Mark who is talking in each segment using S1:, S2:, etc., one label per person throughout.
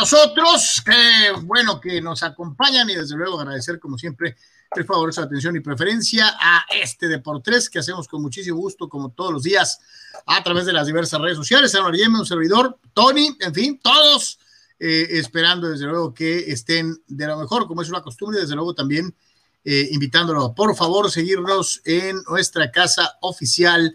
S1: nosotros, qué bueno que nos acompañan y desde luego agradecer como siempre el favor, su atención y preferencia a este Deportes que hacemos con muchísimo gusto como todos los días a través de las diversas redes sociales. Ana Yeme, un servidor, Tony, en fin, todos eh, esperando desde luego que estén de lo mejor, como es una costumbre, desde luego también eh, invitándolo, por favor, seguirnos en nuestra casa oficial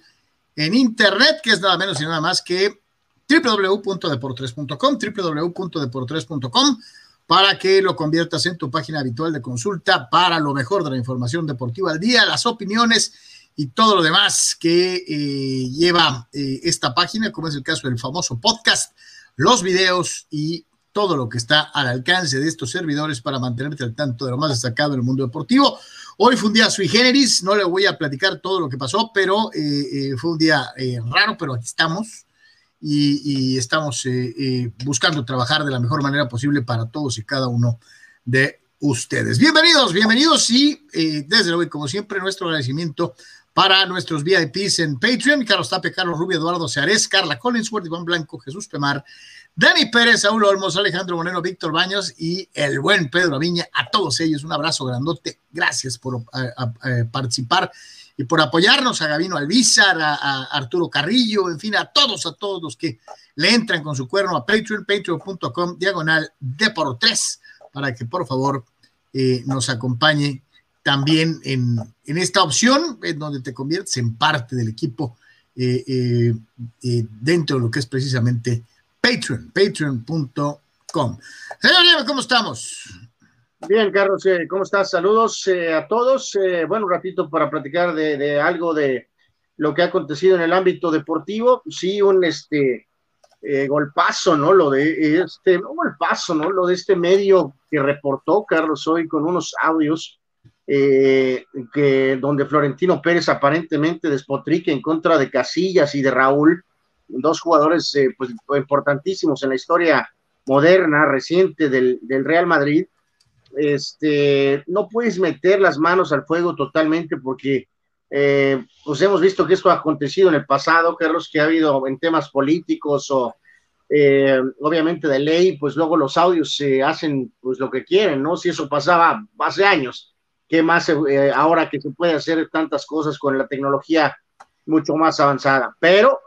S1: en internet, que es nada menos y nada más que www.deportres.com, www.deportres.com, para que lo conviertas en tu página habitual de consulta para lo mejor de la información deportiva al día, las opiniones y todo lo demás que eh, lleva eh, esta página, como es el caso del famoso podcast, los videos y todo lo que está al alcance de estos servidores para mantenerte al tanto de lo más destacado en el mundo deportivo. Hoy fue un día sui generis, no le voy a platicar todo lo que pasó, pero eh, fue un día raro, pero aquí estamos y, estamos eh, eh, buscando trabajar de la mejor manera posible para todos y cada uno de ustedes. Bienvenidos, bienvenidos y eh, desde luego, como siempre, nuestro agradecimiento para nuestros VIPs en Patreon, Carlos Tape, Carlos Rubio, Eduardo Seares, Carla Collinsworth, Iván Blanco, Jesús Pemar, Dani Pérez, Saúl Olmos, Alejandro Moreno, Víctor Baños y el buen Pedro Viña. A todos ellos un abrazo grandote. Gracias por participar y por apoyarnos a Gabino Alvizar, a, Arturo Carrillo, en fin, a todos, a todos los que le entran con su cuerno a Patreon, patreon.com, diagonal de por tres, para que por favor eh, nos acompañe también en, esta opción, en donde te conviertes en parte del equipo eh, eh, dentro de lo que es precisamente Patreon, patreon.com. Señor ¿cómo estamos?
S2: Bien, Carlos, eh, ¿cómo estás? Saludos eh, a todos. Eh, bueno, un ratito para platicar de, algo de lo que ha acontecido en el ámbito deportivo. Sí, un este golpazo, ¿no? Lo de este, un golpazo, ¿no? Lo de este medio que reportó Carlos hoy con unos audios que donde Florentino Pérez aparentemente despotrique en contra de Casillas y de Raúl, dos jugadores pues, importantísimos en la historia moderna, reciente del, del Real Madrid este, no puedes meter las manos al fuego totalmente porque eh, pues hemos visto que esto ha acontecido en el pasado, Carlos, que ha habido en temas políticos o eh, obviamente de ley, pues luego los audios se hacen pues lo que quieren, ¿no? Si eso pasaba hace años, ¿qué más eh, ahora que se puede hacer tantas cosas con la tecnología mucho más avanzada? Pero,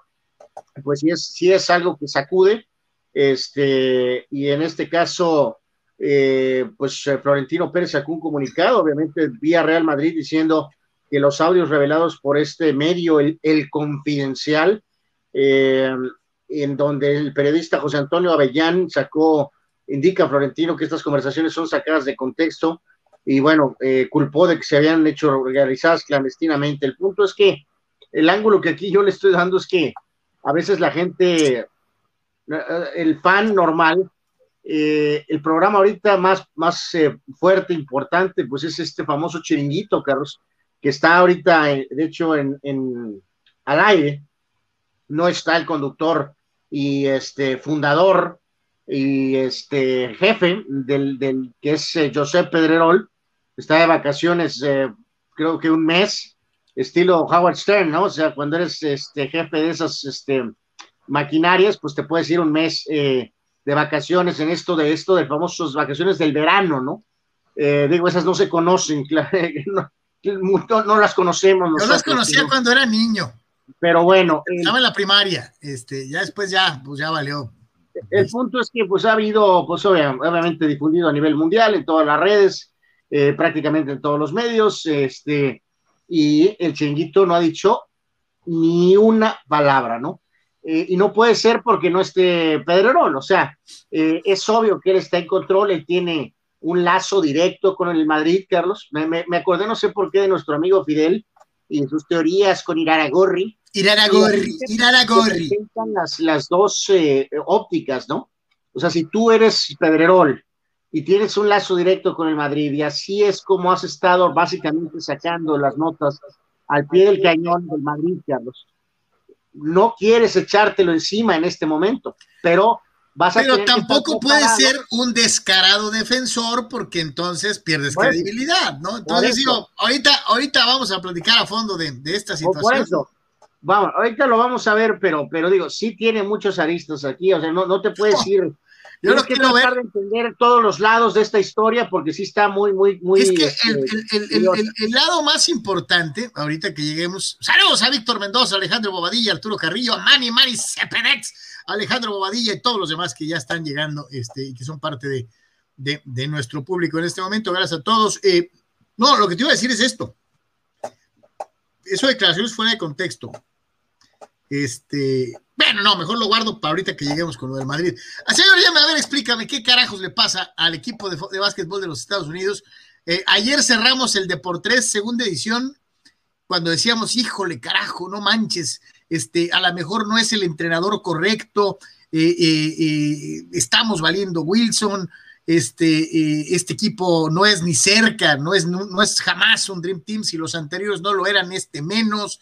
S2: pues sí es, sí es algo que sacude, este, y en este caso, eh, pues eh, Florentino Pérez sacó un comunicado, obviamente vía Real Madrid, diciendo que los audios revelados por este medio, el, Confidencial, eh, en donde el periodista José Antonio Avellán sacó, indica a Florentino que estas conversaciones son sacadas de contexto y bueno, culpó de que se habían hecho realizadas clandestinamente. El punto es que el ángulo que aquí yo le estoy dando es que a veces la gente, el fan normal, eh, el programa ahorita más, más eh, fuerte, importante, pues es este famoso chiringuito, Carlos, que está ahorita, eh, de hecho, en, al aire. No está el conductor y este fundador y este jefe del, del que es José Pedrerol, está de vacaciones, creo que un mes, estilo Howard Stern, ¿no? O sea, cuando eres este jefe de esas este, maquinarias, pues te puedes ir un mes de vacaciones en esto de esto de famosas vacaciones del verano, ¿no? Eh, digo, esas no se conocen, no, no, las conocemos.
S1: Yo las conocía cuando era niño.
S2: Pero bueno.
S1: Estaba en la primaria, este, ya después ya, pues ya valió.
S2: El punto es que pues ha habido, pues obviamente difundido a nivel mundial en todas las redes, eh, prácticamente en todos los medios, este, y el chinguito no ha dicho ni una palabra, ¿no? Eh, y no puede ser porque no esté Pedrerol, o sea, eh, es obvio que él está en control, él tiene un lazo directo con el Madrid, Carlos. Me, me, acordé, no sé por qué, de nuestro amigo Fidel y sus teorías con Iraragorri.
S1: Iraragorri, Iraragorri.
S2: Las, las dos eh, ópticas, ¿no? O sea, si tú eres Pedrerol y tienes un lazo directo con el Madrid, y así es como has estado básicamente sacando las notas al pie del cañón del Madrid, Carlos no quieres echártelo encima en este momento, pero vas a...
S1: Pero tampoco puede ser un descarado defensor porque entonces pierdes credibilidad, ¿no? Entonces digo, ahorita, ahorita vamos a platicar a fondo de, esta situación. Por eso,
S2: vamos, ahorita lo vamos a ver, pero, pero digo, sí tiene muchos aristas aquí, o sea, no, no te puedes ir Yo no quiero ver. de entender todos los lados de esta historia porque sí está muy, muy, muy.
S1: Es que el, este, lado más importante, ahorita que lleguemos. Saludos a Víctor Mendoza, Alejandro Bobadilla, Arturo Carrillo, a Manny, Manny Cepedex, Alejandro Bobadilla y todos los demás que ya están llegando este, y que son parte de, de, nuestro público en este momento. Gracias a todos. Eh, no, lo que te iba a decir es esto. Eso de declaraciones fuera de contexto. Este, bueno, no, mejor lo guardo para ahorita que lleguemos con lo del Madrid. Ah, señor, ya a ver, explícame qué carajos le pasa al equipo de, de básquetbol de los Estados Unidos. Eh, ayer cerramos el de por tres, segunda edición, cuando decíamos, híjole, carajo, no manches, este, a lo mejor no es el entrenador correcto, eh, eh, estamos valiendo Wilson, este, este equipo no es ni cerca, no es, no es jamás un Dream Team, si los anteriores no lo eran, este menos.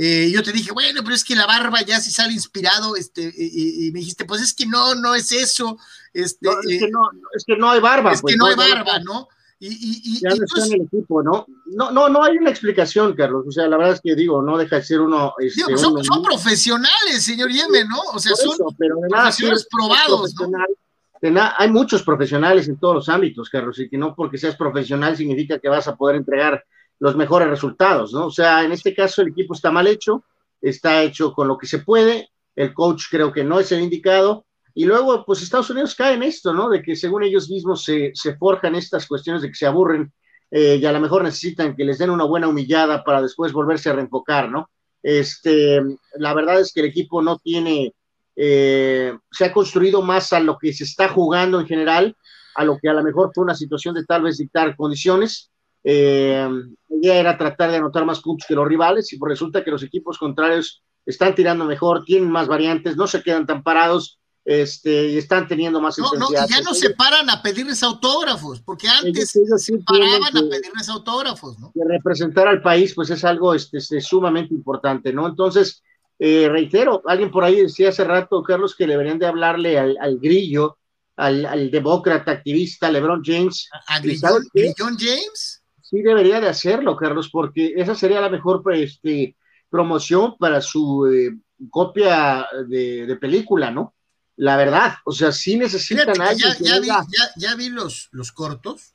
S1: Eh, yo te dije, bueno, pero es que la barba ya si sale inspirado, este, y, me dijiste, pues es que no, no es eso. Este,
S2: no, es, que no, es que no hay barba.
S1: Es que pues, no, hay barba, ¿no?
S2: Y, y, ya no está en el equipo, ¿no? No, no, no hay una explicación, Carlos. O sea, la verdad es que digo, no deja de ser uno. Este,
S1: son, son, profesionales, señor Yeme, ¿no? O sea, son profesionales probados.
S2: ¿no? hay muchos profesionales en todos los ámbitos, Carlos, y que no porque seas profesional significa que vas a poder entregar los mejores resultados, ¿no? O sea, en este caso el equipo está mal hecho, está hecho con lo que se puede, el coach creo que no es el indicado, y luego, pues Estados Unidos cae en esto, ¿no? De que según ellos mismos se, forjan estas cuestiones de que se aburren eh, y a lo mejor necesitan que les den una buena humillada para después volverse a reenfocar, ¿no? Este, la verdad es que el equipo no tiene, eh, se ha construido más a lo que se está jugando en general, a lo que a lo mejor fue una situación de tal vez dictar condiciones, eh, la idea era tratar de anotar más puntos que los rivales y pues resulta que los equipos contrarios están tirando mejor, tienen más variantes, no se quedan tan parados este, y están teniendo más
S1: no, No, ya no se paran a pedirles autógrafos, porque antes se paraban a pedirles autógrafos, ¿no?
S2: representar al país, pues es algo este, sumamente importante, ¿no? Entonces, eh, reitero, alguien por ahí decía hace rato, Carlos, que deberían de hablarle al, al grillo, al, al, demócrata activista LeBron James.
S1: ¿A, Grillon James?
S2: Sí debería de hacerlo, Carlos, porque esa sería la mejor este, promoción para su eh, copia de, película, ¿no? La verdad, o sea, sí necesitan
S1: alguien. Ya, vi, ya, vi, los, los cortos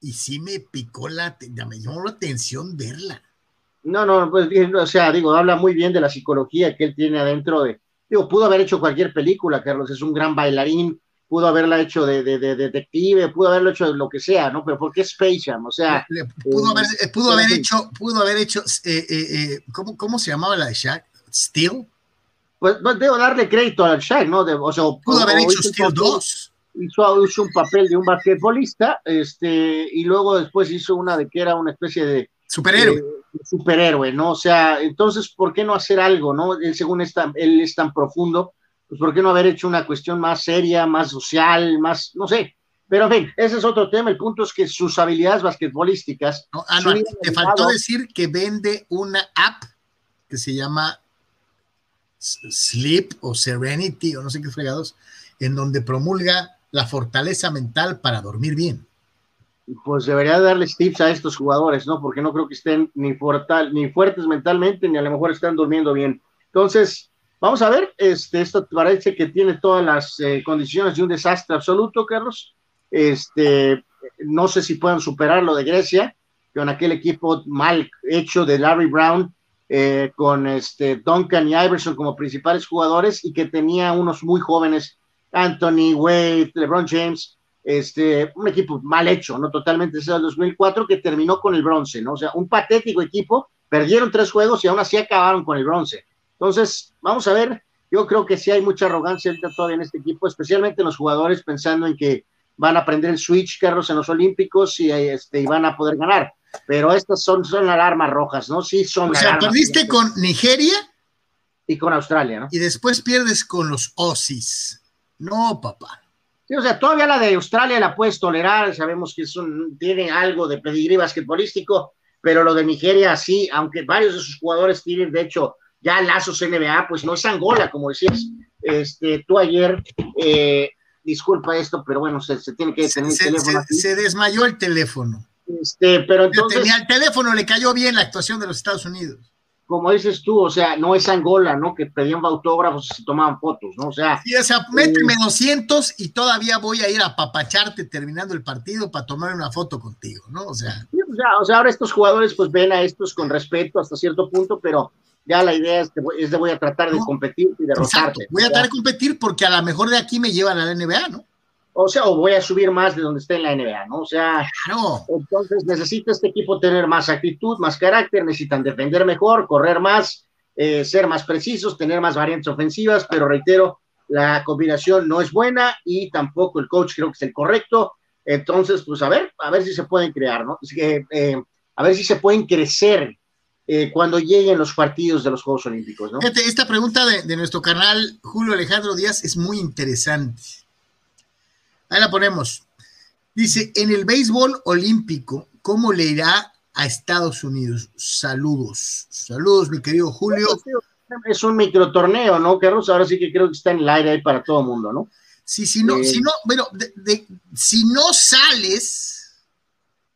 S1: y sí me picó la, me llamó la atención verla.
S2: No, no, pues, o sea, digo, habla muy bien de la psicología que él tiene adentro de, digo, pudo haber hecho cualquier película, Carlos, es un gran bailarín, pudo haberla hecho de, detective, pudo haberlo hecho de lo que sea, ¿no? Pero ¿por qué Space Jam? O sea...
S1: pudo, haber, eh, pudo haber hecho, pudo haber hecho, eh, eh, ¿cómo, ¿cómo, se llamaba la de Shaq? ¿Steel?
S2: Pues, pues debo darle crédito al Shaq, ¿no? o sea,
S1: pudo haber hecho Steel 2.
S2: Hizo, hizo, un papel de un basquetbolista, este, y luego después hizo una de que era una especie de...
S1: Superhéroe.
S2: superhéroe, ¿no? O sea, entonces, ¿por qué no hacer algo, no? Él, según está, él es tan profundo, pues ¿por qué no haber hecho una cuestión más seria, más social, más, no sé? Pero en fin, ese es otro tema. El punto es que sus habilidades basquetbolísticas.
S1: No, ah, no, te faltó decir que vende una app que se llama Sleep o Serenity o no sé qué fregados, en donde promulga la fortaleza mental para dormir bien.
S2: Pues debería darles tips a estos jugadores, ¿no? Porque no creo que estén ni, ni fuertes mentalmente, ni a lo mejor están durmiendo bien. Entonces, Vamos a ver, este, esto parece que tiene todas las eh, condiciones de un desastre absoluto, Carlos. Este, no sé si puedan superar lo de Grecia, con aquel equipo mal hecho de Larry Brown, eh, con este Duncan y Iverson como principales jugadores y que tenía unos muy jóvenes, Anthony, Wade, LeBron James, este, un equipo mal hecho, ¿no? Totalmente desde el 2004 que terminó con el bronce, ¿no? O sea, un patético equipo, perdieron tres juegos y aún así acabaron con el bronce. Entonces, vamos a ver, yo creo que sí hay mucha arrogancia todavía en este equipo, especialmente en los jugadores pensando en que van a aprender el switch, Carlos, en los Olímpicos y, este, y van a poder ganar. Pero estas son, son alarmas rojas, ¿no? Sí, son.
S1: O sea, perdiste con Nigeria.
S2: Y con Australia, ¿no?
S1: Y después pierdes con los Aussies. No, papá.
S2: Sí, o sea, todavía la de Australia la puedes tolerar, sabemos que son, tiene algo de pedigrí basquetbolístico, pero lo de Nigeria sí, aunque varios de sus jugadores tienen, de hecho, ya lazos NBA, pues no es Angola, como decías este, tú ayer. Eh, disculpa esto, pero bueno, se, tiene que detener
S1: el
S2: teléfono.
S1: Se, desmayó el teléfono.
S2: Este, pero entonces.
S1: Tenía el teléfono, le cayó bien la actuación de los Estados Unidos.
S2: como dices tú, o sea, no es Angola, ¿no? Que pedían autógrafos y se tomaban fotos, ¿no? O sea.
S1: Sí, o sea, méteme 200 y todavía voy a ir a papacharte terminando el partido para tomar una foto contigo, ¿no? O sea.
S2: o sea, ahora estos jugadores pues ven a estos con respeto hasta cierto punto, pero ya la idea es que es de voy a tratar de competir y derrotarte.
S1: Voy a tratar de competir porque a lo mejor de aquí me llevan a la NBA, ¿no?
S2: o sea, o voy a subir más de donde esté en la NBA, ¿no? O sea, entonces necesita este equipo tener más actitud, más carácter, necesitan defender mejor, correr más, eh, ser más precisos, tener más variantes ofensivas, pero reitero, la combinación no es buena y tampoco el coach creo que es el correcto. Entonces, pues a ver, a ver si se pueden crear, ¿no? que, eh, a ver si se pueden crecer eh, cuando lleguen los partidos de los Juegos Olímpicos, ¿no?
S1: Esta pregunta de, de nuestro canal Julio Alejandro Díaz es muy interesante. Ahí la ponemos. Dice, en el béisbol olímpico, ¿cómo le irá a Estados Unidos? Saludos. Saludos, mi querido Julio.
S2: Es un microtorneo, ¿no, Carlos? Ahora sí que creo que está en el aire ahí para todo el mundo, ¿no?
S1: Sí, si no, si eh, no, bueno, si no sales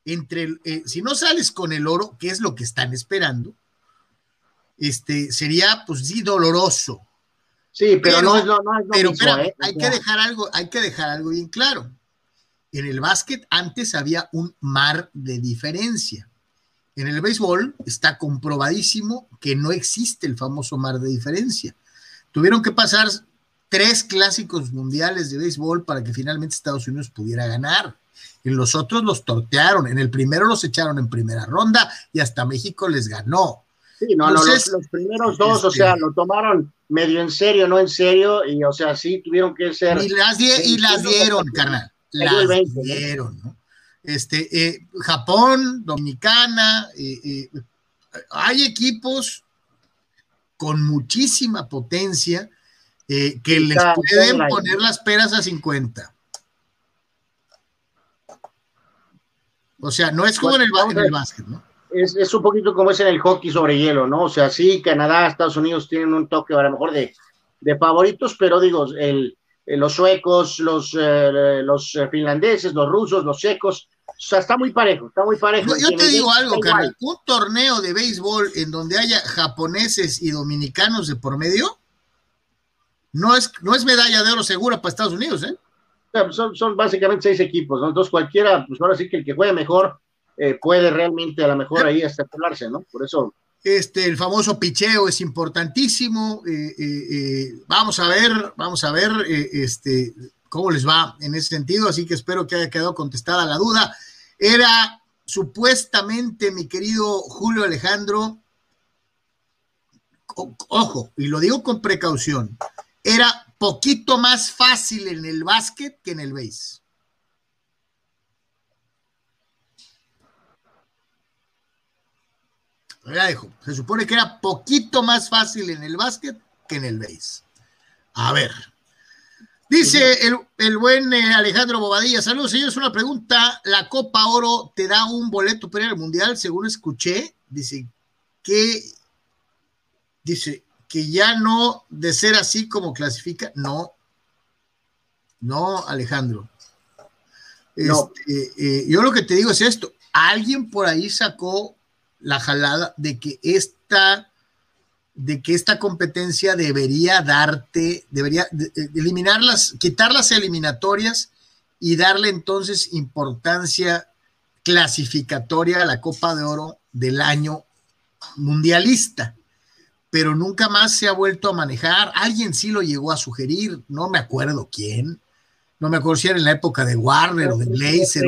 S1: entre, eh, si no sales con el oro, que es lo que están esperando, este, sería, pues sí, doloroso
S2: Sí, pero, no es lo, no
S1: pero, ¿eh? hay que dejar algo, hay que dejar algo bien claro. En el básquet antes había un mar de diferencia. En el béisbol está comprobadísimo que no existe el famoso mar de diferencia. Tuvieron que pasar tres clásicos mundiales de béisbol para que finalmente Estados Unidos pudiera ganar. En los otros los tortearon. En el primero los echaron en primera ronda y hasta México les ganó.
S2: Sí, no, los, primeros dos, o sea, este, lo tomaron medio en serio, no en serio, y o sea, sí tuvieron que ser.
S1: Y las, y las dieron, carnal. Las dieron, ¿no? Este, eh, Japón, Dominicana, eh, eh, hay equipos con muchísima potencia que les pueden poner las peras a 50. O sea, no es como en el, en el básquet, ¿no?
S2: es, un poquito como es en el hockey sobre hielo, ¿no? O sea, sí, Canadá, Estados Unidos tienen un toque a lo mejor de, favoritos, pero digo, el, los suecos, los, eh, los finlandeses, los rusos, los secos, o sea, está muy parejo, está muy parejo.
S1: yo te digo algo, carnal, un torneo de béisbol en donde haya japoneses y dominicanos de por medio, no es, no es medalla de oro segura para Estados Unidos, ¿eh?
S2: Son, son básicamente seis equipos, ¿no? Entonces cualquiera, pues ahora sí que el que juegue mejor eh, puede realmente a lo mejor ahí hasta ¿no? Por eso.
S1: Este, el famoso picheo es importantísimo. Eh, eh, vamos a ver, vamos a ver este, cómo les va en ese sentido. Así que espero que haya quedado contestada la duda. Era supuestamente, mi querido Julio Alejandro, ojo, y lo digo con precaución, era poquito más fácil en el básquet que en el base. Ya dejo. Se supone que era poquito más fácil en el básquet que en el base. A ver. Dice el, buen eh, Alejandro Bobadilla. Saludos, señores. Una pregunta. ¿La Copa Oro te da un boleto para al Mundial? Según escuché, dice que dice que ya no de ser así como clasifica. No. No, Alejandro.
S2: No.
S1: Este, eh, yo lo que te digo es esto. Alguien por ahí sacó la jalada de que esta, de que esta competencia debería darte, debería eliminarlas, quitar las eliminatorias y darle entonces importancia clasificatoria a la Copa de Oro del año mundialista, pero nunca más se ha vuelto a manejar. Alguien sí lo llegó a sugerir, no me acuerdo quién, no me acuerdo si era en la época de Warner o de Blazer,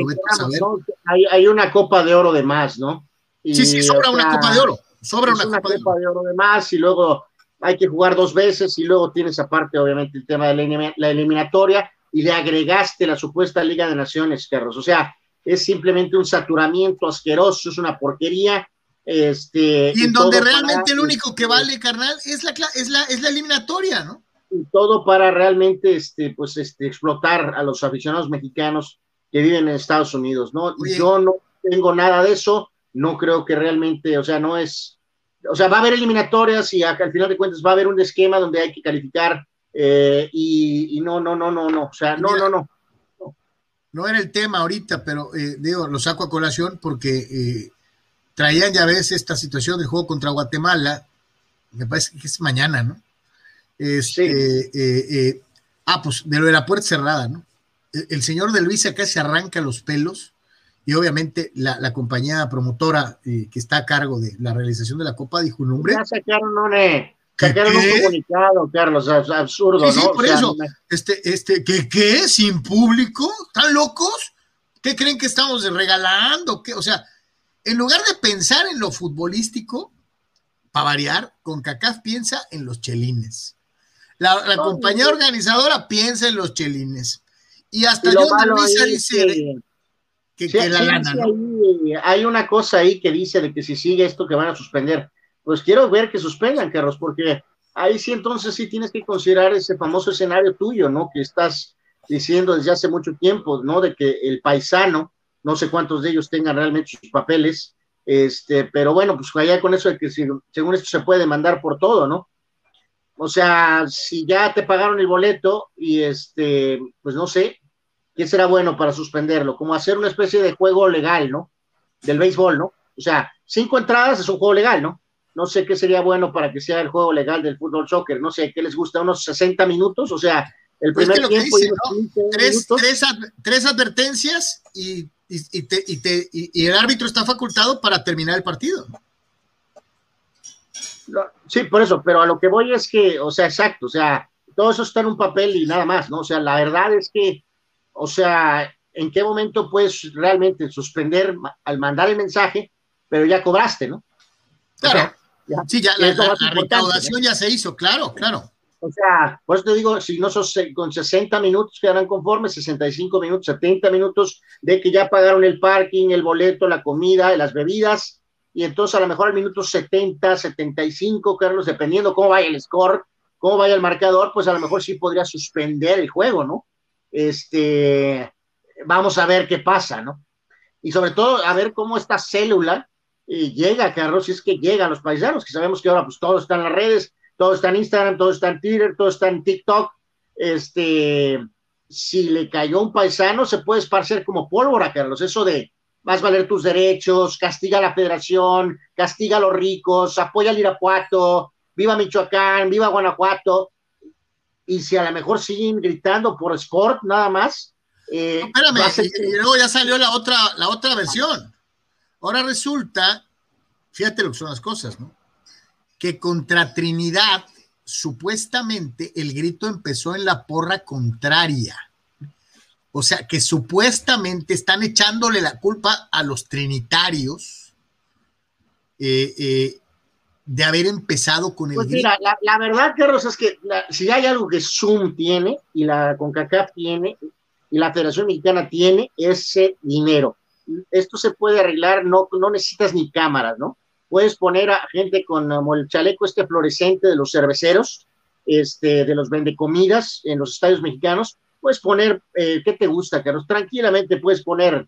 S2: hay, hay una Copa de Oro de más, ¿no?
S1: sí, sí, sobra una Copa de Oro. Sobra una,
S2: copa, de, oro. de más y luego hay que jugar dos veces y luego tienes aparte, obviamente, el tema de la, eliminatoria y le agregaste la supuesta Liga de Naciones, Carlos. O sea, es simplemente un saturamiento asqueroso, es una porquería. Este,
S1: y en donde realmente el único que vale, carnal, es la, es la, es la eliminatoria, ¿no?
S2: Y todo para realmente este, pues, este, explotar a los aficionados mexicanos que viven en Estados Unidos, ¿no? Yo no tengo nada de eso no creo que realmente, o sea, no es, o sea, va a haber eliminatorias y al final de cuentas va a haber un esquema donde hay que calificar eh, y, no, no, no, no, no, o sea, no, no, no.
S1: No era el tema ahorita, pero eh, digo, lo saco a colación porque eh, traían ya ves esta situación del juego contra Guatemala me parece que es mañana, ¿no? Este, eh, eh, ah, pues de lo de la puerta cerrada, ¿no? El, señor de Luis acá se arranca los pelos y obviamente la, compañía promotora que está a cargo de la realización de la Copa dijo un nombre.
S2: Ya sacaron, no, Sacaron un comunicado, Carlos, absurdo,
S1: sí,
S2: ¿no?
S1: por eso, este, este, ¿qué, qué? ¿Sin público? ¿Están locos? ¿Qué creen que estamos regalando? ¿Qué? O sea, en lugar de pensar en lo futbolístico, para variar, con CACAF piensa en los chelines. La, compañía organizadora piensa en los chelines. Y hasta yo Luisa dice
S2: que, que, la lana, hay una cosa ahí que dice de que si sigue esto que van a suspender pues quiero ver que suspendan, Carlos, porque ahí sí entonces sí tienes que considerar ese famoso escenario tuyo, ¿no? Que estás diciendo desde hace mucho tiempo, ¿no? De que el paisano, no sé cuántos de ellos tengan realmente sus papeles, este, pero bueno, pues allá con eso de que según esto se puede mandar por todo, ¿no? O sea, si ya te pagaron el boleto y este, pues no sé, ¿qué será bueno para suspenderlo? Como hacer una especie de juego legal, ¿no? Del béisbol, ¿no? O sea, cinco entradas es un juego legal, ¿no? no sé qué sería bueno para que sea el juego legal del fútbol soccer, no sé, ¿qué les gusta? ¿Unos 60 minutos? O sea, el pues primer tiempo
S1: tres, advertencias y, el árbitro está facultado para terminar el partido.
S2: sí, por eso, pero a lo que voy es que, o sea, exacto, o sea, todo eso está en un papel y nada más, ¿no? O sea, la verdad es que, o sea, ¿en qué momento puedes realmente suspender al mandar el mensaje, pero ya cobraste, ¿no?
S1: Claro sí, ya la, recaudación ya se hizo, claro, claro.
S2: O sea, por eso te digo, si no sos con 60 minutos quedarán conformes, 65 minutos, 70 minutos de que ya pagaron el parking, el boleto, la comida, las bebidas, y entonces a lo mejor al minuto 70, 75, Carlos, dependiendo cómo vaya el score, cómo vaya el marcador, pues a lo mejor sí podría suspender el juego, ¿no? Este, vamos a ver qué pasa, ¿no? Y sobre todo a ver cómo esta célula llega, Carlos, si es que llegan los paisanos, que sabemos que ahora pues todo está en las redes, todo está en Instagram, todo está en Twitter, todo está en TikTok, este, si le cayó un paisano, se puede esparcer como pólvora, Carlos, eso de vas a valer tus derechos, castiga a la federación, castiga a los ricos, apoya al Irapuato, viva Michoacán, viva Guanajuato, y si a lo mejor siguen gritando por sport nada más.
S1: Eh, espérame, y, luego ya salió la otra, la otra versión. Ahora resulta, fíjate lo que son las cosas, ¿no? Que contra Trinidad, supuestamente el grito empezó en la porra contraria. O sea, que supuestamente están echándole la culpa a los trinitarios eh, eh, de haber empezado con el.
S2: Pues mira, la, verdad, Carlos, es que si hay algo que Zoom tiene y la CONCACAF tiene y la Federación Mexicana tiene, ese dinero esto se puede arreglar, no, no necesitas ni cámaras, ¿no? Puedes poner a gente con el chaleco este fluorescente de los cerveceros, este, de los vendecomidas en los estadios mexicanos, puedes poner, eh, ¿qué te gusta, Carlos? Tranquilamente puedes poner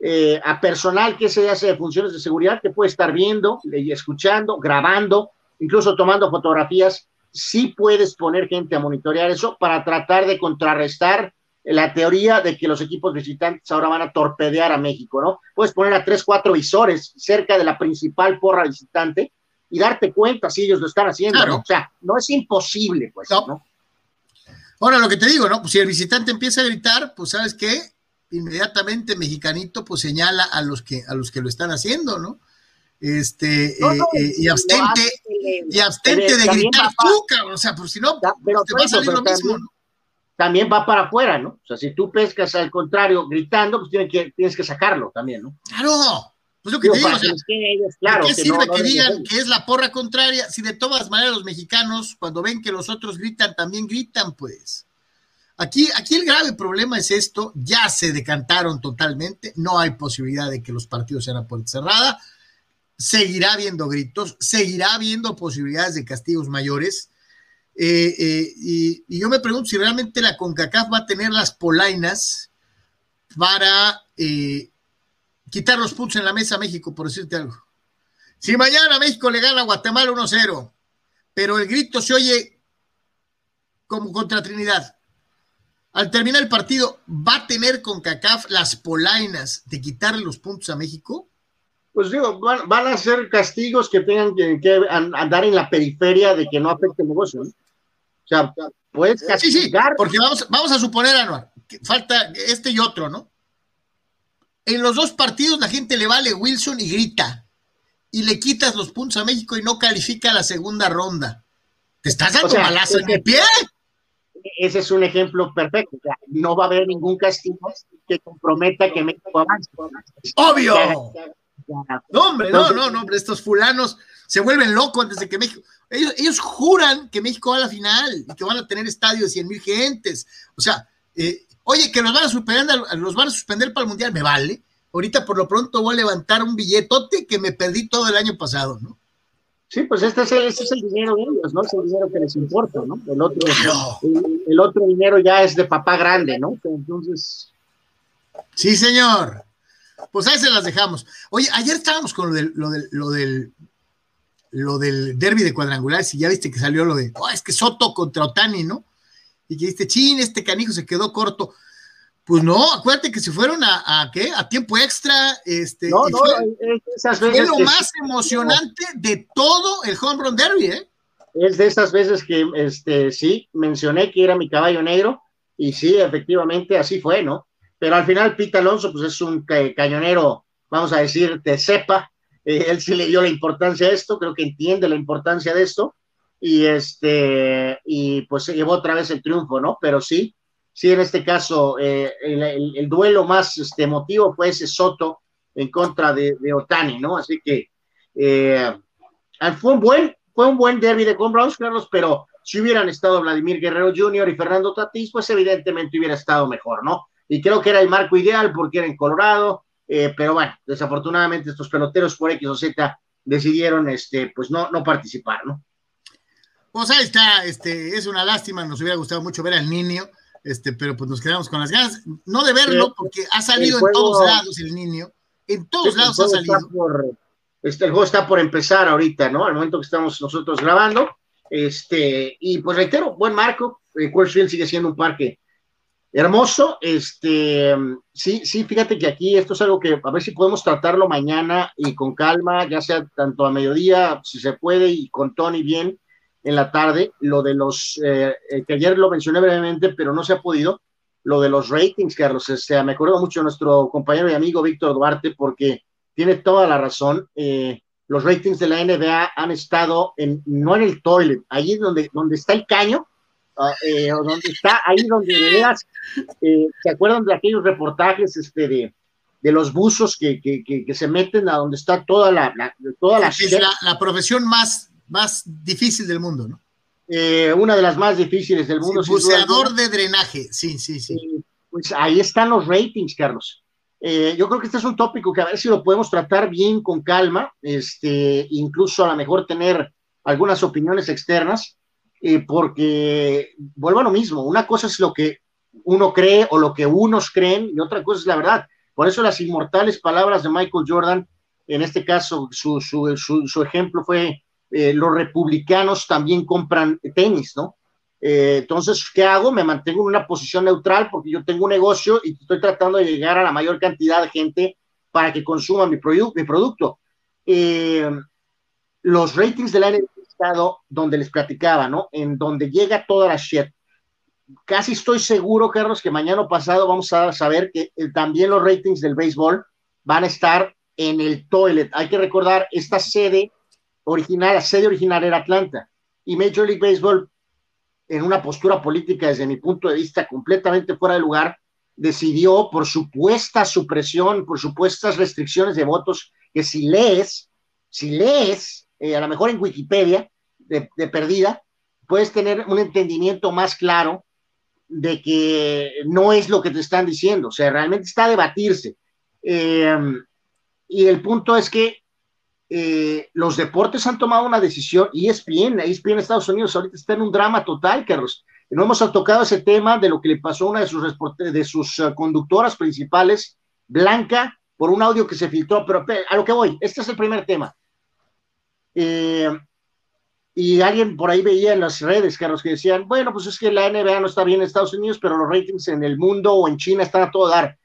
S2: eh, a personal que se hace de funciones de seguridad que puede estar viendo, escuchando, grabando, incluso tomando fotografías. Sí puedes poner gente a monitorear eso para tratar de contrarrestar la teoría de que los equipos visitantes ahora van a torpedear a México, ¿no? Puedes poner a tres, cuatro visores cerca de la principal porra visitante y darte cuenta si ellos lo están haciendo, ¿no? O sea, no es imposible, pues, no.
S1: Ahora, lo que te digo, ¿no? Pues si el visitante empieza a gritar, pues, ¿sabes qué? Inmediatamente Mexicanito, pues, señala a los que, a los que lo están haciendo, ¿no? Este, eh, eh, y abstente, y abstente de gritar tú, cabrón, o sea, por si no,
S2: pero, te va a salir lo mismo, ¿no? También va para afuera, ¿no? O sea, si tú pescas al contrario gritando, pues tienes que, tienes que sacarlo también, ¿no?
S1: Claro. Pues lo que te digo, claro, ¿qué sirve que digan que es la porra contraria si de todas maneras los mexicanos, cuando ven que los otros gritan, también gritan, pues? Aquí, aquí el grave problema es esto, ya se decantaron totalmente, no hay posibilidad de que los partidos sean a puerta cerrada, seguirá habiendo gritos, seguirá habiendo posibilidades de castigos mayores, eh, eh, y, yo me pregunto si realmente la CONCACAF va a tener las polainas para eh, quitar los puntos en la mesa a México, por decirte algo. Si mañana México le gana a Guatemala 1-0, pero el grito se oye como contra Trinidad, al terminar el partido, ¿va a tener CONCACAF las polainas de quitarle los puntos a México?
S2: Pues digo, van, a ser castigos que tengan que, andar en la periferia de que no afecte el negocio. ¿no? O sea, puedes castigar.
S1: Sí, sí, porque vamos, vamos a suponer, Anuar, que falta este y otro, ¿no? En los dos partidos la gente le vale Wilson y grita. Y le quitas los puntos a México y no califica la segunda ronda. ¿Te estás dando malazo en el pie?
S2: ese es un ejemplo perfecto. no va a haber ningún castigo que comprometa que México avance.
S1: ¡Obvio! no, hombre, no, no, no, hombre, estos fulanos se vuelven locos antes de que México. Ellos, ellos juran que México va a la final y que van a tener estadio de 100 mil gentes. O sea, eh, oye, que nos van a suspender, los van a suspender para el mundial, me vale. Ahorita por lo pronto voy a levantar un billetote que me perdí todo el año pasado, ¿no?
S2: Sí, pues este es, el, este es el dinero de ellos, ¿no? Es el dinero que les importa, ¿no? El otro, el, otro dinero ya es de papá grande, ¿no? Entonces.
S1: Sí, señor. Pues ahí se las dejamos. Oye, ayer estábamos con lo del, lo del, lo del, lo del derby de cuadrangulares y ya viste que salió lo de, oh, es que Soto contra Otani, ¿no? Y que dijiste, chin, este canijo se quedó corto. Pues no, acuérdate que se fueron a, a ¿qué? A tiempo extra. Este, no, no, fue, lo más emocionante de todo el Home Run Derby, ¿eh?
S2: Es de esas veces que, este, sí, mencioné que era mi caballo negro, y sí, efectivamente, así fue, ¿no? Pero al final, Pete Alonso, pues es un cañonero, vamos a decir, de cepa. Eh, él sí le dio la importancia a esto, creo que entiende la importancia de esto, y este, y pues se llevó otra vez el triunfo, ¿no? Pero sí, sí, en este caso, eh, el, duelo más este, emotivo fue ese Soto en contra de, Otani, ¿no? Así que eh, fue un buen, fue un buen derby de con Browns, Carlos, pero si hubieran estado Vladimir Guerrero Jr. y Fernando Tatís, pues evidentemente hubiera estado mejor, ¿no? Y creo que era el marco ideal porque era en Colorado, eh, pero bueno, desafortunadamente estos peloteros por X o Z decidieron, este, pues no, no participar, ¿no?
S1: Pues ahí está, este, es una lástima, nos hubiera gustado mucho ver al niño, este, pero pues nos quedamos con las ganas, no de verlo, porque ha salido en todos lados el niño, en todos lados ha salido.
S2: este, el juego está por empezar ahorita, ¿no? Al momento que estamos nosotros grabando, este, y pues reitero, buen marco, eh, sigue siendo un parque hermoso, este, sí, sí, fíjate que aquí esto es algo que a ver si podemos tratarlo mañana y con calma, ya sea tanto a mediodía, si se puede, y con Tony bien, en la tarde, lo de los, eh, eh, que ayer lo mencioné brevemente, pero no se ha podido, lo de los ratings, Carlos. Este, me acuerdo mucho de nuestro compañero y amigo Víctor Duarte, porque tiene toda la razón. Eh, los ratings de la NBA han estado en, no en el toilet, ahí donde, donde está el caño, ah, donde está, ahí donde veas, ¿se acuerdan de aquellos reportajes este, de, de los buzos que, que, que, se meten a donde está toda la, toda la,
S1: es la profesión más más difícil del mundo, ¿no?
S2: Eh, una de las más difíciles del mundo.
S1: Sí, buceador de drenaje, sí, sí, sí.
S2: pues ahí están los ratings, Carlos. Eh, yo creo que este es un tópico que a ver si lo podemos tratar bien con calma, este, incluso a lo mejor tener algunas opiniones externas, eh, porque vuelvo a lo mismo, una cosa es lo que uno cree o lo que unos creen y otra cosa es la verdad. Por eso las inmortales palabras de Michael Jordan, en este caso su, su, su ejemplo fue eh, los republicanos también compran tenis, ¿no? Eh, entonces, ¿qué hago? Me mantengo en una posición neutral porque yo tengo un negocio y estoy tratando de llegar a la mayor cantidad de gente para que consuma mi, mi producto. Eh, los ratings de la donde les platicaba, ¿no? En donde llega toda la shit. Casi estoy seguro, Carlos, que mañana pasado vamos a saber que también los ratings del béisbol van a estar en el toilet. Hay que recordar, esta sede original, la sede original era Atlanta. Y Major League Baseball, en una postura política desde mi punto de vista completamente fuera de lugar, decidió por supuesta supresión, por supuestas restricciones de votos, que si lees, si lees, eh, a lo mejor en Wikipedia, de, perdida, puedes tener un entendimiento más claro de que no es lo que te están diciendo, o sea, realmente está a debatirse. Eh, y el punto es que eh, los deportes han tomado una decisión, y ESPN, ESPN Estados Unidos ahorita está en un drama total, Carlos. No hemos tocado ese tema de lo que le pasó a una de sus, de sus eh, conductoras principales, Blanca, por un audio que se filtró, pero a lo que voy, este es el primer tema. Eh, y alguien por ahí veía en las redes, Carlos, que decían, bueno, pues es que la NBA no está bien en Estados Unidos, pero los ratings en el mundo o en China están a todo dar.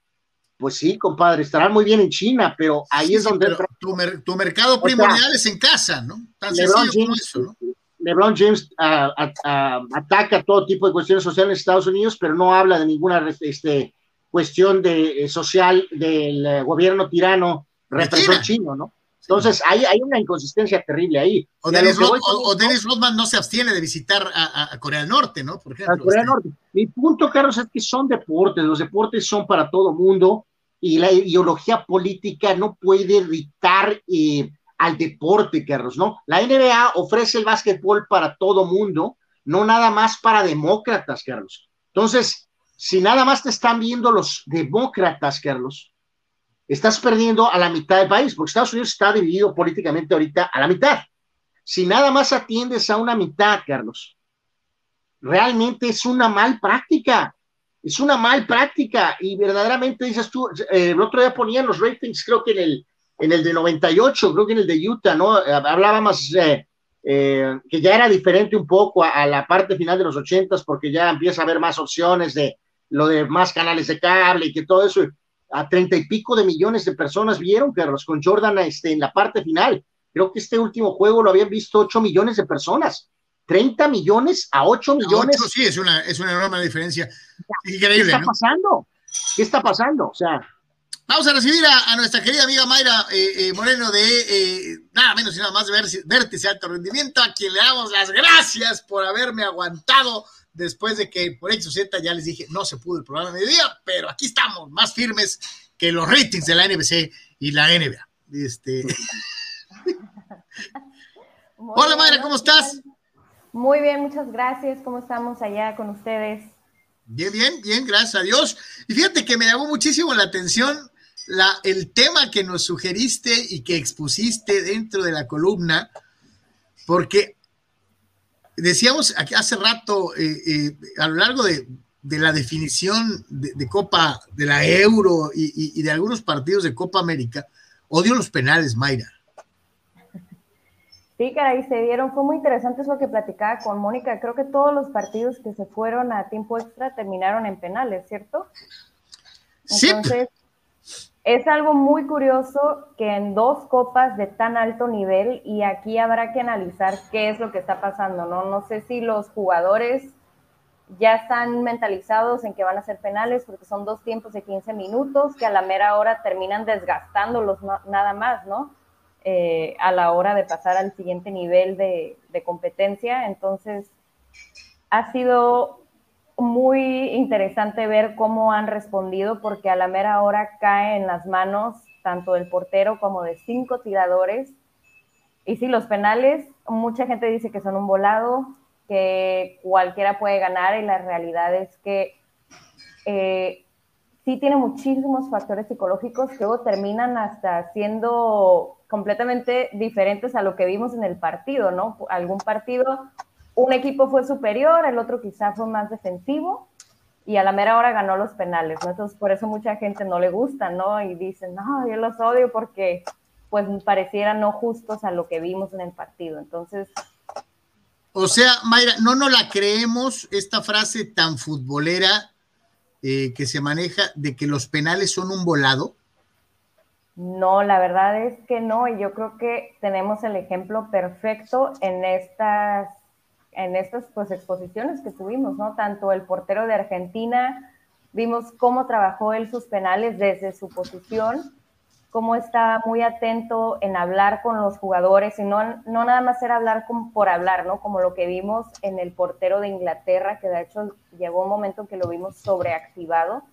S2: pues sí, compadre, estarán muy bien en China, pero ahí es donde...
S1: tu, mercado primordial es en casa, ¿no? Tan LeBron
S2: James, como eso, ¿no? LeBron James ataca todo tipo de cuestiones sociales en Estados Unidos, pero no habla de ninguna este, cuestión de, eh, social del eh, gobierno tirano represor chino, ¿no? Entonces, hay, hay una inconsistencia terrible ahí.
S1: O Dennis, Rodman no se abstiene de visitar a, Corea del Norte, ¿no?
S2: Por ejemplo. A Corea del este. Norte. Mi punto, Carlos, es que son deportes. Los deportes son para todo mundo y la ideología política no puede dictar eh, al deporte, Carlos, ¿no? La NBA ofrece el básquetbol para todo mundo, no nada más para demócratas, Carlos. Entonces, si nada más te están viendo los demócratas, Carlos, estás perdiendo a la mitad del país, porque Estados Unidos está dividido políticamente ahorita a la mitad. Si nada más atiendes a una mitad, Carlos, realmente es una mal práctica. Es una mal práctica y verdaderamente dices tú, eh, el otro día ponían los ratings, creo que en el, en el de 98, creo que en el de Utah, ¿no? Hablábamos eh, eh, que ya era diferente un poco a, a, la parte final de los 80 porque ya empieza a haber más opciones de lo de más canales de cable y que todo eso a treinta y pico de millones de personas vieron, Carlos, con Jordan este, en la parte final. Creo que este último juego lo habían visto 8 millones de personas. 30 millones a 8 millones.
S1: sí, es una, es una enorme diferencia.
S2: Increíble. ¿Qué está pasando? ¿Qué está pasando? O sea.
S1: Vamos a recibir a, nuestra querida amiga Mayra eh, eh, Moreno de eh, nada menos y nada más Vértice Alto Rendimiento, a quien le damos las gracias por haberme aguantado después de que por X o Z ya les dije, no se pudo el programa de día, pero aquí estamos, más firmes que los ratings de la NBC y la NBA. Este... Hola Mayra, ¿cómo estás?
S3: Muy bien, muchas gracias. ¿Cómo estamos allá con ustedes?
S1: Bien, bien, bien, gracias a Dios. Y fíjate que me llamó muchísimo la atención la, el tema que nos sugeriste y que expusiste dentro de la columna, porque decíamos hace rato, eh, eh, a lo largo de, la definición de, Copa, de la Euro y, de algunos partidos de Copa América, odio los penales, Mayra.
S3: Sí, caray, se dieron, fue muy interesante eso que platicaba con Mónica. Creo que todos los partidos que se fueron a tiempo extra terminaron en penales, ¿cierto? Entonces, es algo muy curioso que en dos copas de tan alto nivel, y aquí habrá que analizar qué es lo que está pasando, ¿no? No sé si los jugadores ya están mentalizados en que van a ser penales porque son dos tiempos de 15 minutos que a la mera hora terminan desgastándolos nada más, ¿no? Eh, a la hora de pasar al siguiente nivel de, de competencia. Entonces, ha sido muy interesante ver cómo han respondido porque a la mera hora cae en las manos tanto del portero como de cinco tiradores. Y sí, los penales, mucha gente dice que son un volado, que cualquiera puede ganar y la realidad es que eh, sí tiene muchísimos factores psicológicos que luego terminan hasta siendo completamente diferentes a lo que vimos en el partido, ¿no? Algún partido un equipo fue superior, el otro quizá fue más defensivo y a la mera hora ganó los penales, ¿no? Entonces por eso mucha gente no le gusta, ¿no? Y dicen, no, yo los odio porque pues parecieran no justos a lo que vimos en el partido. Entonces...
S1: O sea, Mayra, no nos la creemos esta frase tan futbolera eh, que se maneja de que los penales son un volado.
S3: No, la verdad es que no, y yo creo que tenemos el ejemplo perfecto en estas en estas pues, exposiciones que tuvimos, ¿no? Tanto el portero de Argentina, vimos cómo trabajó él sus penales desde su posición, cómo estaba muy atento en hablar con los jugadores y no, no nada más era hablar por hablar, ¿no? Como lo que vimos en el portero de Inglaterra, que de hecho llegó un momento que lo vimos sobreactivado,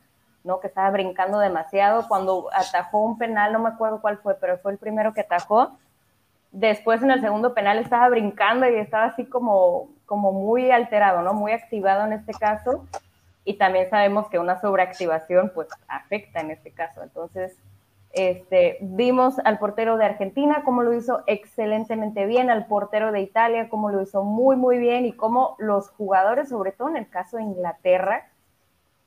S3: ¿no? Que estaba brincando demasiado. Cuando atajó un penal, no me acuerdo cuál fue, pero fue el primero que atajó Después en el segundo penal estaba brincando y estaba así como, como muy alterado, ¿no? Muy activado en este caso. Y también sabemos que una sobreactivación pues afecta en este caso. Entonces, este, vimos al portero de Argentina cómo lo hizo excelentemente bien, al portero de Italia cómo lo hizo muy, muy bien y cómo los jugadores, sobre todo en el caso de Inglaterra,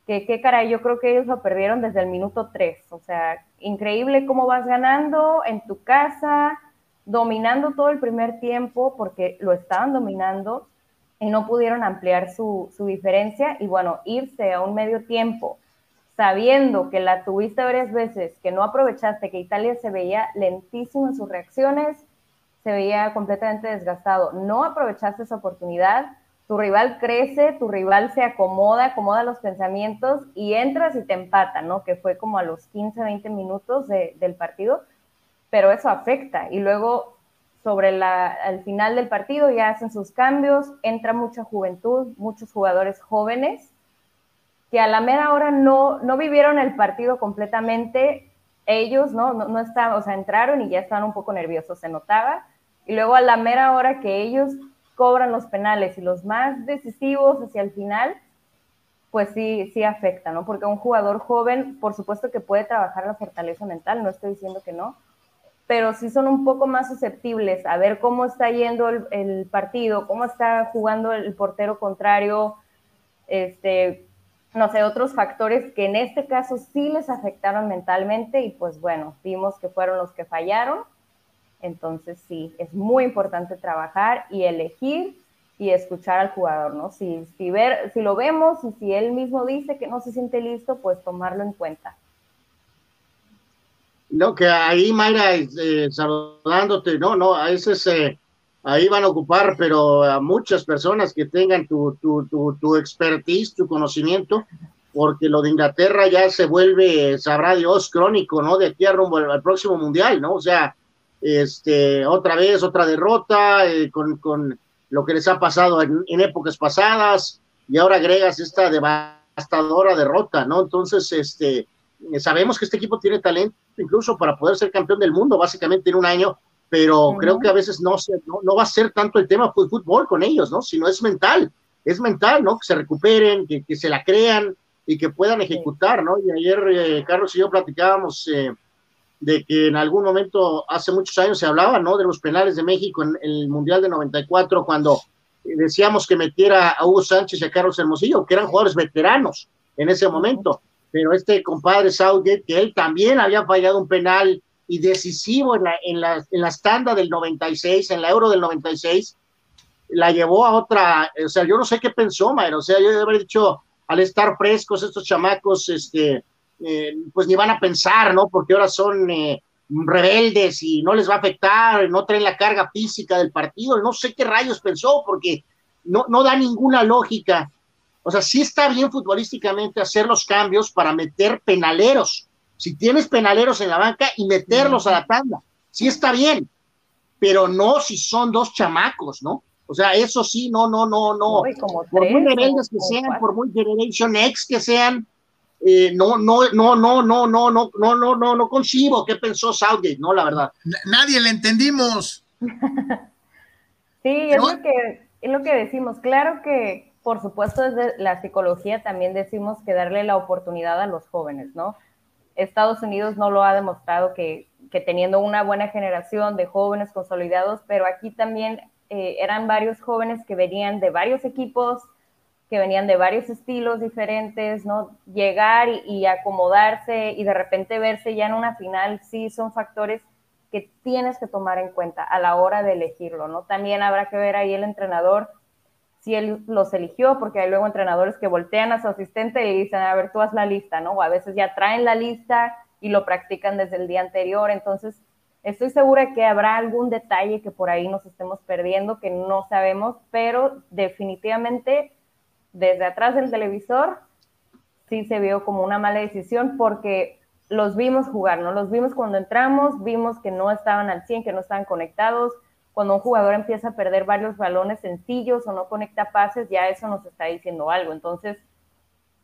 S3: que qué caray, yo creo que ellos lo perdieron desde el minuto 3. O sea, increíble cómo vas ganando en tu casa, dominando todo el primer tiempo porque lo estaban dominando y no pudieron ampliar su, diferencia y bueno, irse a un medio tiempo sabiendo que la tuviste varias veces, que no aprovechaste, que Italia se veía lentísimo en sus reacciones, se veía completamente desgastado, no aprovechaste esa oportunidad, tu rival crece, tu rival se acomoda, acomoda los pensamientos y entras y te empata, ¿no? Que fue como a los 15, 20 minutos del partido, pero eso afecta. Y luego, sobre la, al final del partido, ya hacen sus cambios, entra mucha juventud, muchos jugadores jóvenes que a la mera hora no, no vivieron el partido completamente. Ellos, ¿no? No, no estaban, o sea, entraron y ya estaban un poco nerviosos, se notaba. Y luego a la mera hora que ellos cobran los penales y los más decisivos hacia el final, pues sí, sí afecta, ¿no? Porque un jugador joven, por supuesto que puede trabajar la fortaleza mental, no estoy diciendo que no, pero sí son un poco más susceptibles a ver cómo está yendo el, partido, cómo está jugando el portero contrario, este, no sé, otros factores que en este caso sí les afectaron mentalmente y pues bueno, vimos que fueron los que fallaron entonces sí, es muy importante trabajar y elegir y escuchar al jugador, ¿no? Si, si, ver, si lo vemos y si él mismo dice que no se siente listo, pues tomarlo en cuenta.
S2: No, que ahí, Mayra, eh, saludándote, no, no, a veces eh, ahí van a ocupar, pero a muchas personas que tengan tu, tu, tu, tu expertise, tu conocimiento, porque lo de Inglaterra ya se vuelve, sabrá Dios, crónico, ¿no? De aquí a rumbo al próximo mundial, ¿no? O sea, este, otra vez, otra derrota, eh, con, con, lo que les ha pasado en, épocas pasadas, y ahora agregas esta devastadora derrota, ¿no? Entonces, este, sabemos que este equipo tiene talento incluso para poder ser campeón del mundo, básicamente en un año, pero creo que a veces no, no, no, va a ser tanto el tema de fútbol con ellos, ¿no? Sino es mental, es mental, ¿no? Que se recuperen, que, que se la crean y que puedan ejecutar, ¿no? Y ayer eh, Carlos y yo platicábamos eh, de que en algún momento, hace muchos años se hablaba, ¿no? De los penales de México en, el Mundial de 94, cuando decíamos que metiera a Hugo Sánchez y a Carlos Hermosillo, que eran jugadores veteranos en ese momento. Pero este compadre Southgate, que él también había fallado un penal y decisivo en la, en la, en la estanda del 96, en la Euro del 96, la llevó a otra, o sea, yo no sé qué pensó, Mayra, o sea, yo debe haber dicho, al estar frescos estos chamacos, este, eh, pues ni van a pensar, ¿no? Porque ahora son eh, rebeldes y no les va a afectar, no traen la carga física del partido, no sé qué rayos pensó, porque no, no da ninguna lógica. O sea, sí está bien futbolísticamente hacer los cambios para meter penaleros. Si tienes penaleros en la banca y meterlos a la tanda, sí está bien, pero no si son dos chamacos, ¿no? O sea, eso sí, no, no, no, no. por muy rebeldes que sean, por muy Generation X que sean, no, no, no, no, no, no, no, no, no, no, no concibo qué pensó Southgate, no, la verdad.
S1: Nadie le entendimos.
S3: sí, es, lo que, es lo que decimos. Claro que, por supuesto, desde la psicología también decimos que darle la oportunidad a los jóvenes, ¿no? Estados Unidos no lo ha demostrado que, que teniendo una buena generación de jóvenes consolidados, pero aquí también eran varios jóvenes que venían de varios equipos, que venían de varios estilos diferentes, ¿no? Llegar y, acomodarse y de repente verse ya en una final, sí son factores que tienes que tomar en cuenta a la hora de elegirlo, ¿no? También habrá que ver ahí el entrenador si él los eligió, porque hay luego entrenadores que voltean a su asistente y dicen, a ver, tú haz la lista, ¿no? O a veces ya traen la lista y lo practican desde el día anterior, entonces estoy segura que habrá algún detalle que por ahí nos estemos perdiendo, que no sabemos, pero definitivamente desde atrás del televisor, sí se vio como una mala decisión porque los vimos jugar, ¿no? Los vimos cuando entramos, vimos que no estaban al 100, que no estaban conectados. Cuando un jugador empieza a perder varios balones sencillos o no conecta pases, ya eso nos está diciendo algo. Entonces,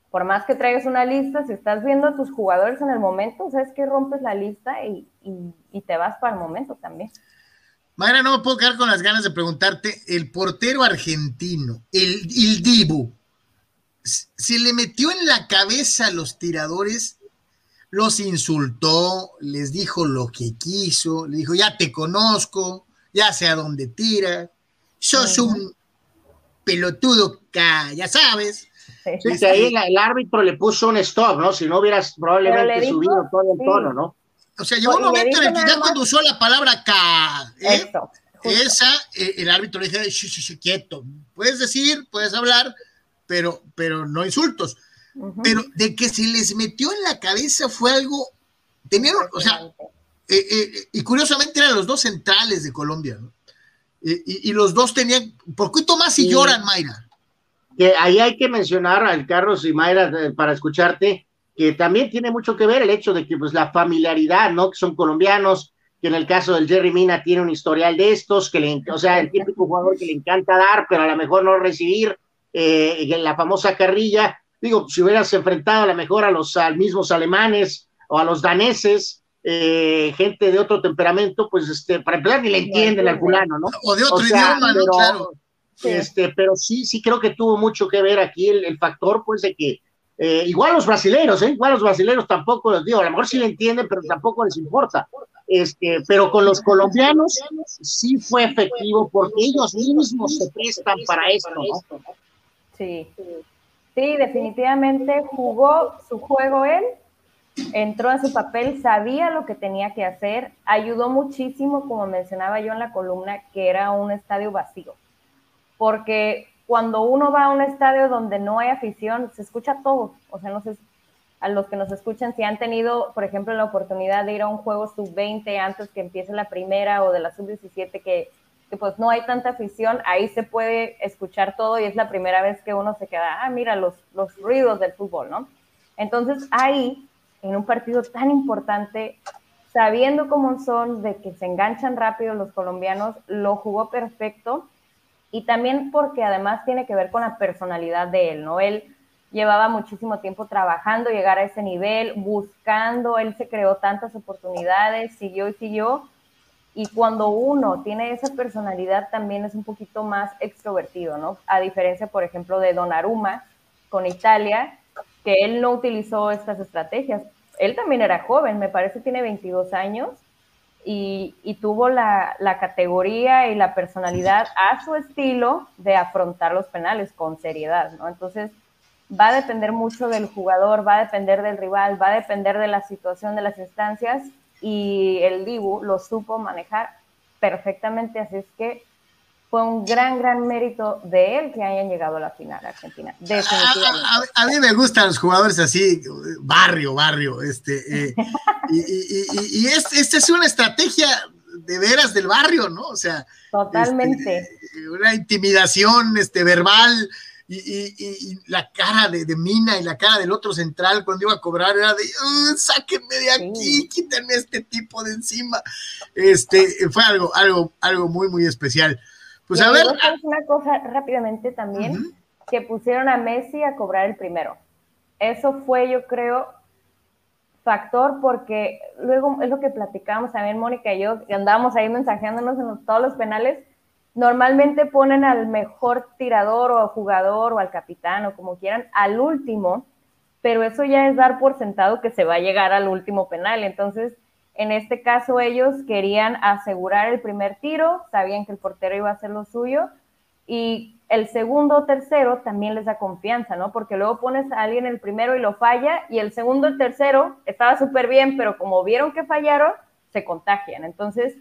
S3: por más que traigas una lista, si estás viendo a tus jugadores en el momento, sabes que rompes la lista y, te vas para el momento también.
S1: Mayra, no me puedo quedar con las ganas de preguntarte, el portero argentino, el, el se le metió en la cabeza a los tiradores, los insultó, les dijo lo que quiso, le dijo, ya te conozco, ya sé a dónde tira, sos un pelotudo, ya sabes.
S2: Sí, ahí el, árbitro le puso un stop, ¿no? Si no hubieras probablemente subido todo el tono, ¿no?
S1: O sea, llegó un momento en el que ya cuando usó la palabra K, ¿eh? esa, eh, el árbitro le dijo, quieto, puedes decir, puedes hablar, pero, pero no insultos. pero de que se les metió en la cabeza fue algo, tenían, o sea, eh, eh, y curiosamente eran los dos centrales de Colombia, ¿no? y, los dos tenían, ¿por qué Tomás y lloran, Mayra?
S2: Que ahí hay que mencionar al Carlos y Mayra para escucharte, que también tiene mucho que ver el hecho de que pues la familiaridad, ¿no? Que son colombianos, que en el caso del Jerry Mina tiene un historial de estos, que le, o sea, el típico jugador que le encanta dar, pero a lo mejor no recibir, eh, la famosa carrilla, digo, si hubieras enfrentado a lo mejor a los mismos alemanes o a los daneses, eh, gente de otro temperamento, pues este, para empezar ni le entienden al fulano, ¿no?
S1: O de otro idioma,
S2: pero, claro. Este, pero sí, sí creo que tuvo mucho que ver aquí el, factor, pues, de que eh, igual los brasileños, ¿eh? igual los brasileños tampoco los digo, a lo mejor sí le entienden, pero tampoco les importa. Este, pero con los colombianos sí fue efectivo porque ellos mismos se prestan para esto, ¿no?
S3: Sí, sí, definitivamente jugó su juego él entró a su papel, sabía lo que tenía que hacer, ayudó muchísimo, como mencionaba yo en la columna, que era un estadio vacío, porque cuando uno va a un estadio donde no hay afición, se escucha todo, o sea, no sé, a los que nos escuchan, si han tenido, por ejemplo, la oportunidad de ir a un juego sub-20 antes que empiece la primera o de la sub-17 que, que pues no hay tanta afición, ahí se puede escuchar todo y es la primera vez que uno se queda, ah, mira los, los ruidos del fútbol, ¿no? Entonces ahí en un partido tan importante, sabiendo cómo son, de que se enganchan rápido los colombianos, lo jugó perfecto y también porque además tiene que ver con la personalidad de él, ¿no? Él llevaba muchísimo tiempo trabajando, llegar a ese nivel, buscando, él se creó tantas oportunidades, siguió y siguió. Y cuando uno tiene esa personalidad también es un poquito más extrovertido, ¿no? A diferencia, por ejemplo, de Donnarumma con Italia, que él no utilizó estas estrategias. Él también era joven, me parece tiene 22 años y, tuvo la, categoría y la personalidad a su estilo de afrontar los penales con seriedad, ¿no? Entonces, va a depender mucho del jugador, va a depender del rival, va a depender de la situación de las instancias y el Dibu lo supo manejar perfectamente, así es que fue un gran, gran mérito de él que hayan llegado a la final Argentina. Definitivamente.
S1: A, mí me gustan los jugadores así, barrio, barrio. Este, eh, y, esta es una estrategia de veras del barrio, ¿no? O sea,
S3: totalmente.
S1: Este, una intimidación este, verbal. Y, la cara de, Mina y la cara del otro central cuando iba a cobrar era de sáquenme de aquí, quítenme este tipo de encima. Este fue algo, algo, algo muy, muy especial. Pues a ver.
S3: Una cosa rápidamente también, que pusieron a Messi a cobrar el primero. Eso fue, yo creo, factor porque luego es lo que platicábamos también Mónica y yo, que andábamos ahí mensajeándonos en todos los penales, normalmente ponen al mejor tirador o jugador o al capitán o como quieran al último, pero eso ya es dar por sentado que se va a llegar al último penal. Entonces, en este caso ellos querían asegurar el primer tiro, sabían que el portero iba a hacer lo suyo y el segundo o tercero también les da confianza, ¿no? Porque luego pones a alguien el primero y lo falla y el segundo o el tercero estaba súper bien, pero como vieron que fallaron, se contagian. Entonces,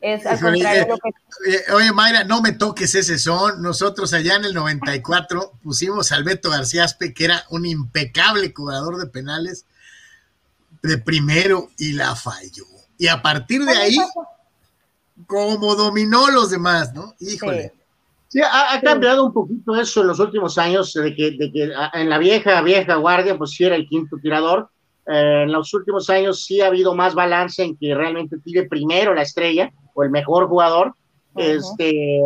S3: es al contrario lo que...
S1: Eh, oye, Mayra, no me toques ese son. Nosotros allá en el 94 pusimos al Beto García Aspe, que era un impecable cobrador de penales de primero y la falló. Y a partir de ahí, como dominó los demás, ¿no? Híjole.
S2: Sí, ha, cambiado un poquito eso en los últimos años, de que, de que en la vieja, vieja guardia, pues sí era el quinto tirador. Eh, en los últimos años sí ha habido más balance en que realmente tire primero la estrella o el mejor jugador. Este,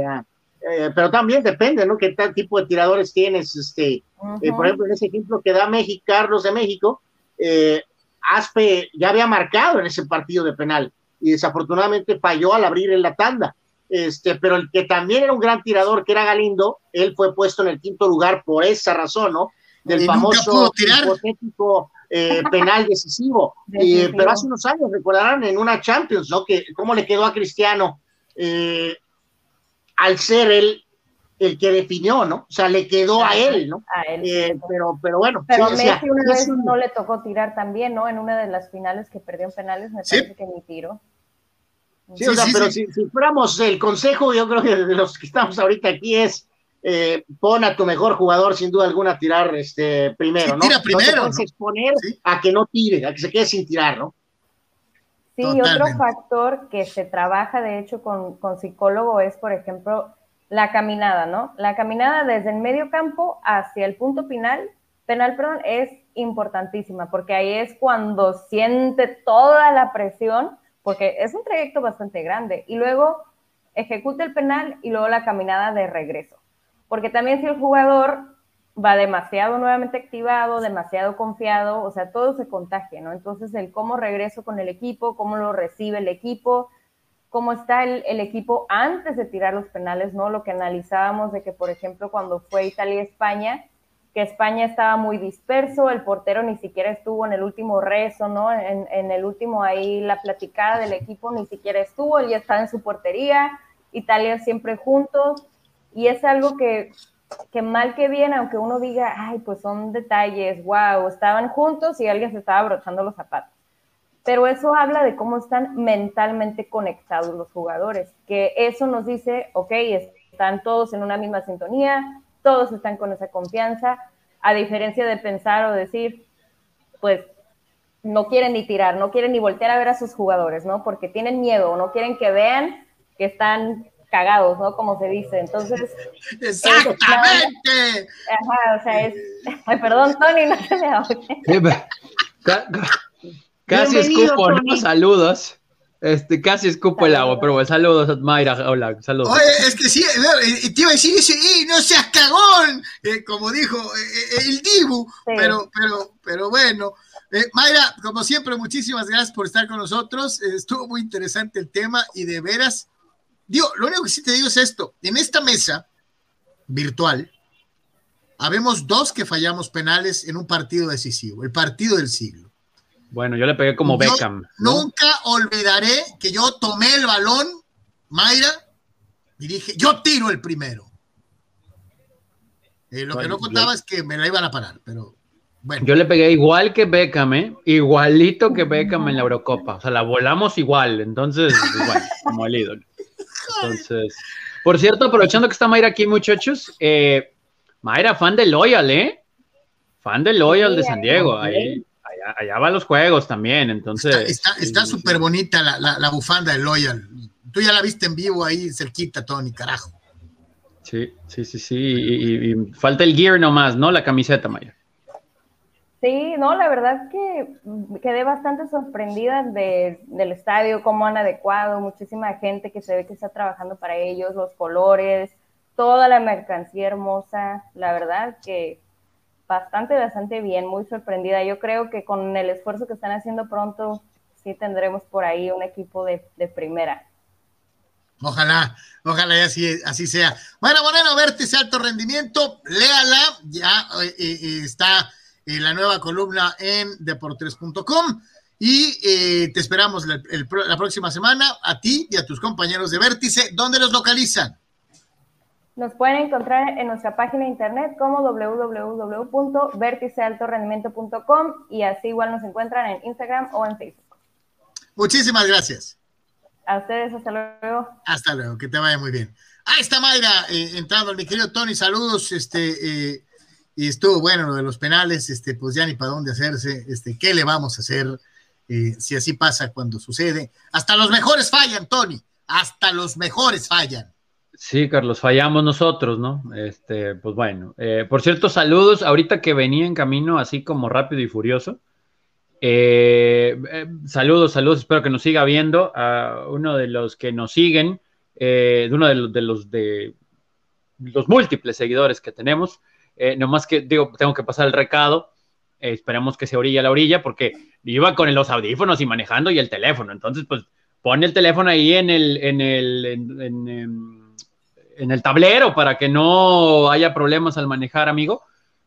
S2: eh, pero también depende, ¿no? ¿Qué tal tipo de tiradores tienes? Este, eh, por ejemplo, en ese ejemplo que da México, Carlos de México, eh, Aspe ya había marcado en ese partido de penal y desafortunadamente falló al abrir en la tanda. Este, pero el que también era un gran tirador, que era Galindo, él fue puesto en el quinto lugar por esa razón, ¿no? Del famoso hipotético eh, penal decisivo. pero hace unos años, recordarán, en una Champions, ¿no? Que cómo le quedó a Cristiano eh, al ser él el que definió, ¿no? O sea, le quedó a él, ¿no? A él. Eh, pero, pero bueno.
S3: Pero Messi una vez no le tocó tirar también, ¿no? En una de las finales que perdió en penales, me parece que ni tiro.
S2: Sí, o sea, pero si, fuéramos el consejo, yo creo que de los que estamos ahorita aquí es, eh, pon a tu mejor jugador sin duda alguna a tirar este, primero, ¿no?
S1: Tira primero.
S2: No te exponer a que no tire, a que se quede sin tirar, ¿no?
S3: Sí, otro factor que se trabaja de hecho con, con psicólogo es, por ejemplo, la caminada, ¿no? La caminada desde el medio campo hacia el punto final, penal, perdón, es importantísima, porque ahí es cuando siente toda la presión, porque es un trayecto bastante grande, y luego ejecuta el penal y luego la caminada de regreso. Porque también si el jugador va demasiado nuevamente activado, demasiado confiado, o sea, todo se contagia, ¿no? Entonces, el cómo regreso con el equipo, cómo lo recibe el equipo, cómo está el, equipo antes de tirar los penales, ¿no? Lo que analizábamos de que, por ejemplo, cuando fue Italia-España, que España estaba muy disperso, el portero ni siquiera estuvo en el último rezo, ¿no? En, en el último ahí, la platicada del equipo ni siquiera estuvo, él ya estaba en su portería, Italia siempre juntos, y es algo que, que mal que bien, aunque uno diga, ay, pues son detalles, wow, estaban juntos y alguien se estaba abrochando los zapatos. Pero eso habla de cómo están mentalmente conectados los jugadores, que eso nos dice, ok, están todos en una misma sintonía, todos están con esa confianza, a diferencia de pensar o decir, pues no quieren ni tirar, no quieren ni voltear a ver a sus jugadores, ¿no? Porque tienen miedo o no quieren que vean que están cagados, ¿no? Como se dice. Entonces.
S1: ¡Exactamente!
S3: ajá, o sea, es. Ay, perdón, Tony, no se me
S4: Casi escupo, ¿no? Saludos. Este, casi escupo el agua, pero bueno, saludos, Mayra. Hola, saludos.
S1: Oye, es que sí, eh, te iba a decir ese, no seas cagón! Eh, como dijo eh, el Dibu, pero, pero, pero bueno. Mayra, como siempre, muchísimas gracias por estar con nosotros. estuvo muy interesante el tema y de veras Digo, lo único que sí te digo es esto. En esta mesa virtual, habemos dos que fallamos penales en un partido decisivo, el partido del siglo.
S4: Bueno, yo le pegué como Beckham.
S1: Nunca olvidaré que yo tomé el balón, Mayra, y dije, yo tiro el primero. Eh, lo que no contaba es que me la iban a parar, pero bueno.
S4: Yo le pegué igual que Beckham, ¿eh? Igualito que Beckham en la Eurocopa. O sea, la volamos igual, entonces, igual, como el ídolo. Entonces, por cierto, aprovechando que está Mayra aquí, muchachos, eh, Mayra, fan de Loyal, ¿eh? Fan de Loyal de San Diego. Ahí, allá, va los juegos también, entonces.
S1: Está súper bonita la, bufanda de Loyal. Tú ya la viste en vivo ahí cerquita, Tony, carajo.
S4: Sí, sí, sí, sí. Y, y falta el gear nomás, ¿no? La camiseta, Mayra.
S3: Sí, no, la verdad que quedé bastante sorprendida del estadio, cómo han adecuado, muchísima gente que se ve que está trabajando para ellos, los colores, toda la mercancía hermosa, la verdad que bastante, bastante bien, muy sorprendida. Yo creo que con el esfuerzo que están haciendo pronto, sí tendremos por ahí un equipo de, primera.
S1: Ojalá, ojalá así, así sea. Bueno, Moreno, vértice alto rendimiento, léala, ya eh, eh, está la nueva columna en deportes.com. Y eh, te esperamos la, próxima semana a ti y a tus compañeros de Vértice. ¿Dónde los localizan?
S3: Nos pueden encontrar en nuestra página de internet como www.vérticealtorrendimiento.com y así igual nos encuentran en Instagram o en Facebook.
S1: Muchísimas gracias.
S3: A ustedes, hasta luego.
S1: Hasta luego, que te vaya muy bien. Ahí está Mayra eh, entrando, mi querido Tony, saludos. Este, eh, y estuvo bueno lo de los penales, este, pues ya ni para dónde hacerse, este, ¿qué le vamos a hacer eh, si así pasa cuando sucede? Hasta los mejores fallan, Tony, hasta los mejores fallan.
S4: Sí, Carlos, fallamos nosotros, ¿no? Este, pues bueno. Eh, por cierto, saludos, ahorita que venía en camino así como rápido y furioso. Eh, saludos, saludos, espero que nos siga viendo. A uno de los que nos siguen, de uno de los, de los múltiples seguidores que tenemos. Eh, nomás que digo, tengo que pasar el recado. Eh, esperemos que se orilla a la orilla porque iba con los audífonos y manejando y el teléfono. Entonces, pues pone el teléfono ahí en el, en el, en, en el tablero para que no haya problemas al manejar, amigo.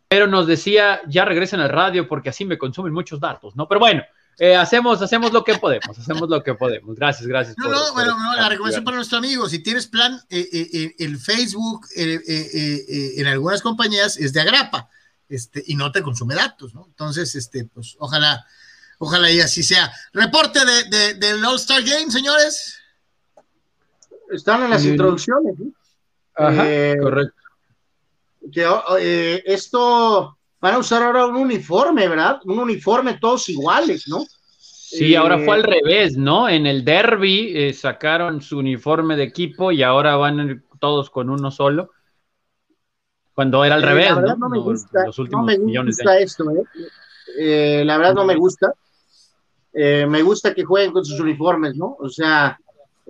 S4: Pero nos decía, ya regresen al radio porque así me consumen muchos datos, ¿no? Pero bueno, eh, hacemos, hacemos lo que podemos, hacemos lo que podemos. Gracias, gracias.
S1: No, no, bueno, la recomendación para nuestro amigo, si tienes plan, eh, eh, el Facebook en algunas compañías es de agrapa, este, y no te consume datos, ¿no? Entonces, este, pues, ojalá, ojalá y así sea. Reporte de, del All-Star Game, señores.
S2: Están en las introducciones, ¿no?
S4: Ajá, correcto.
S2: que eh, esto van a usar ahora un uniforme, ¿verdad? Un uniforme todos iguales, ¿no?
S4: Sí, ahora fue al eh, revés, ¿no? En el derby eh, sacaron su uniforme de equipo y ahora van todos con uno solo. Cuando era al revés,
S2: la verdad ¿no? me gusta, no me gusta esto, ¿eh? La verdad no me gusta. me gusta que jueguen con sus uniformes, ¿no? O sea,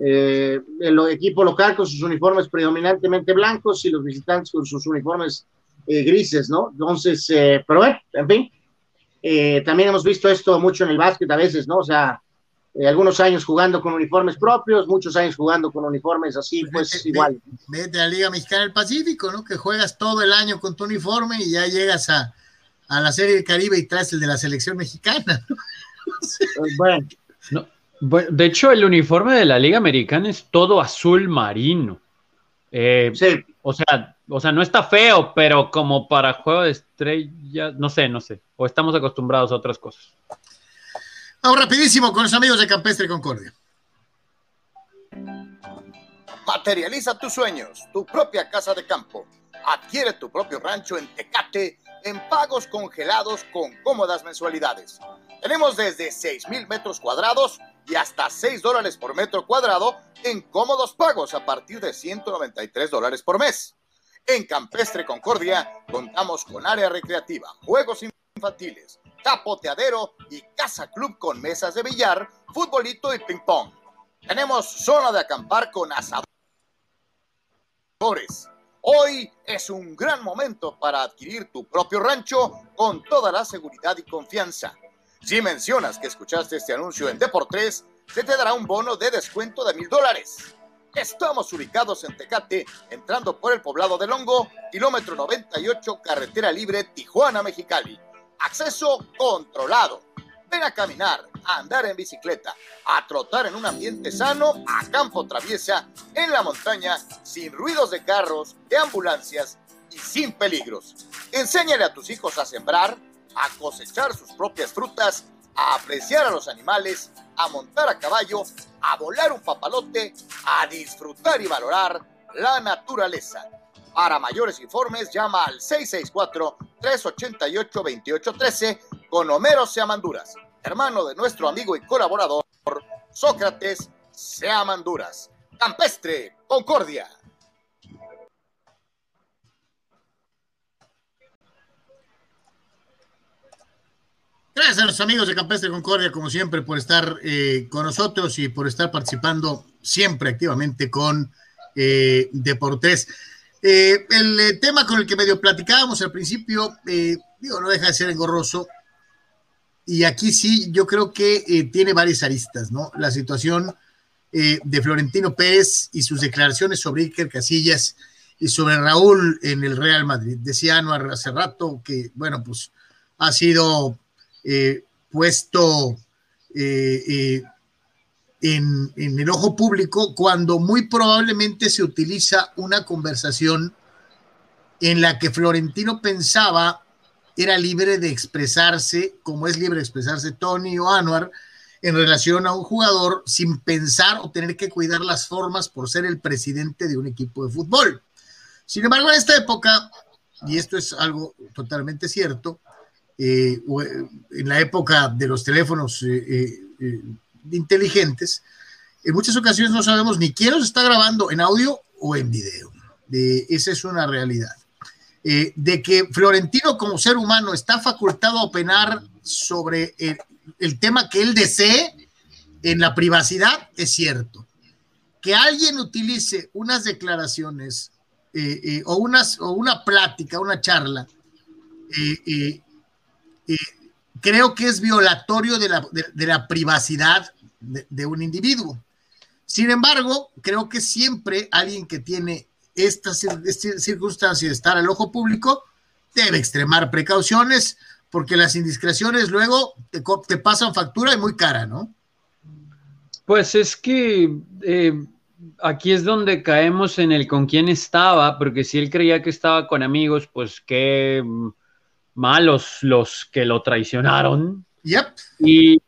S2: el equipo local con sus uniformes predominantemente blancos y los visitantes con sus uniformes grises, ¿no? Entonces, pero bueno, en fin, eh, también hemos visto esto mucho en el básquet a veces, ¿no? O sea, eh, algunos años jugando con uniformes propios, muchos años jugando con uniformes así, pues, igual.
S1: Vete a la Liga Mexicana del Pacífico, ¿no? Que juegas todo el año con tu uniforme y ya llegas a, a la Serie del Caribe y traes el de la selección mexicana. ¿no?
S4: Bueno. de hecho, el uniforme de la Liga Americana es todo azul marino. Eh, sí. O sea, o sea, no está feo, pero como para juego de estrellas, no sé, no sé. O estamos acostumbrados a otras cosas.
S1: Vamos rapidísimo con los amigos de Campestre Concordia.
S5: Materializa tus sueños, tu propia casa de campo. Adquiere tu propio rancho en Tecate en pagos congelados con cómodas mensualidades. Tenemos desde 6 mil metros cuadrados y hasta 6 dólares por metro cuadrado en cómodos pagos a partir de 193 dólares por mes. En Campestre Concordia contamos con área recreativa, juegos infantiles, tapoteadero y casa club con mesas de billar, futbolito y ping pong. Tenemos zona de acampar con asadores. Hoy es un gran momento para adquirir tu propio rancho con toda la seguridad y confianza. Si mencionas que escuchaste este anuncio en Deportes, se te dará un bono de descuento de mil dólares. Estamos ubicados en Tecate, entrando por el poblado de Longo, kilómetro 98, carretera libre Tijuana-Mexicali. Acceso controlado. Ven a caminar, a andar en bicicleta, a trotar en un ambiente sano, a campo traviesa, en la montaña, sin ruidos de carros, de ambulancias y sin peligros. Enséñale a tus hijos a sembrar, a cosechar sus propias frutas, a apreciar a los animales, a montar a caballo, a volar un papalote, a disfrutar y valorar la naturaleza. Para mayores informes, llama al 664-388-2813 con Homero Seamanduras, hermano de nuestro amigo y colaborador Sócrates Seamanduras. Campestre, Concordia.
S1: Gracias a los amigos de Campestre Concordia, como siempre, por estar eh, con nosotros y por estar participando siempre activamente con eh, Deportes. Eh, el tema con el que medio platicábamos al principio, digo, no deja de ser engorroso. Y aquí sí, yo creo que tiene varias aristas, ¿no? La situación de Florentino Pérez y sus declaraciones sobre Iker Casillas y sobre Raúl en el Real Madrid. Decía Anuar hace rato que, bueno, pues ha sido eh, puesto eh, eh, en, en, el ojo público cuando muy probablemente se utiliza una conversación en la que Florentino pensaba era libre de expresarse, como es libre de expresarse Tony o Anuar, en relación a un jugador sin pensar o tener que cuidar las formas por ser el presidente de un equipo de fútbol. Sin embargo, en esta época, y esto es algo totalmente cierto, eh, en la época de los teléfonos eh, eh, inteligentes, en muchas ocasiones no sabemos ni quién nos está grabando en audio o en video. esa es una realidad. de que Florentino como ser humano está facultado a opinar sobre el, el tema que él desee en la privacidad, es cierto. Que alguien utilice unas declaraciones o, unas, o una plática, una charla, eh, creo que es violatorio de la, privacidad de, un individuo. Sin embargo, creo que siempre alguien que tiene esta circunstancia de estar al ojo público debe extremar precauciones porque las indiscreciones luego te, pasan factura y muy cara, ¿no?
S4: Pues es que eh, aquí es donde caemos en el con quién estaba, porque si él creía que estaba con amigos, pues qué malos los que lo traicionaron. Y,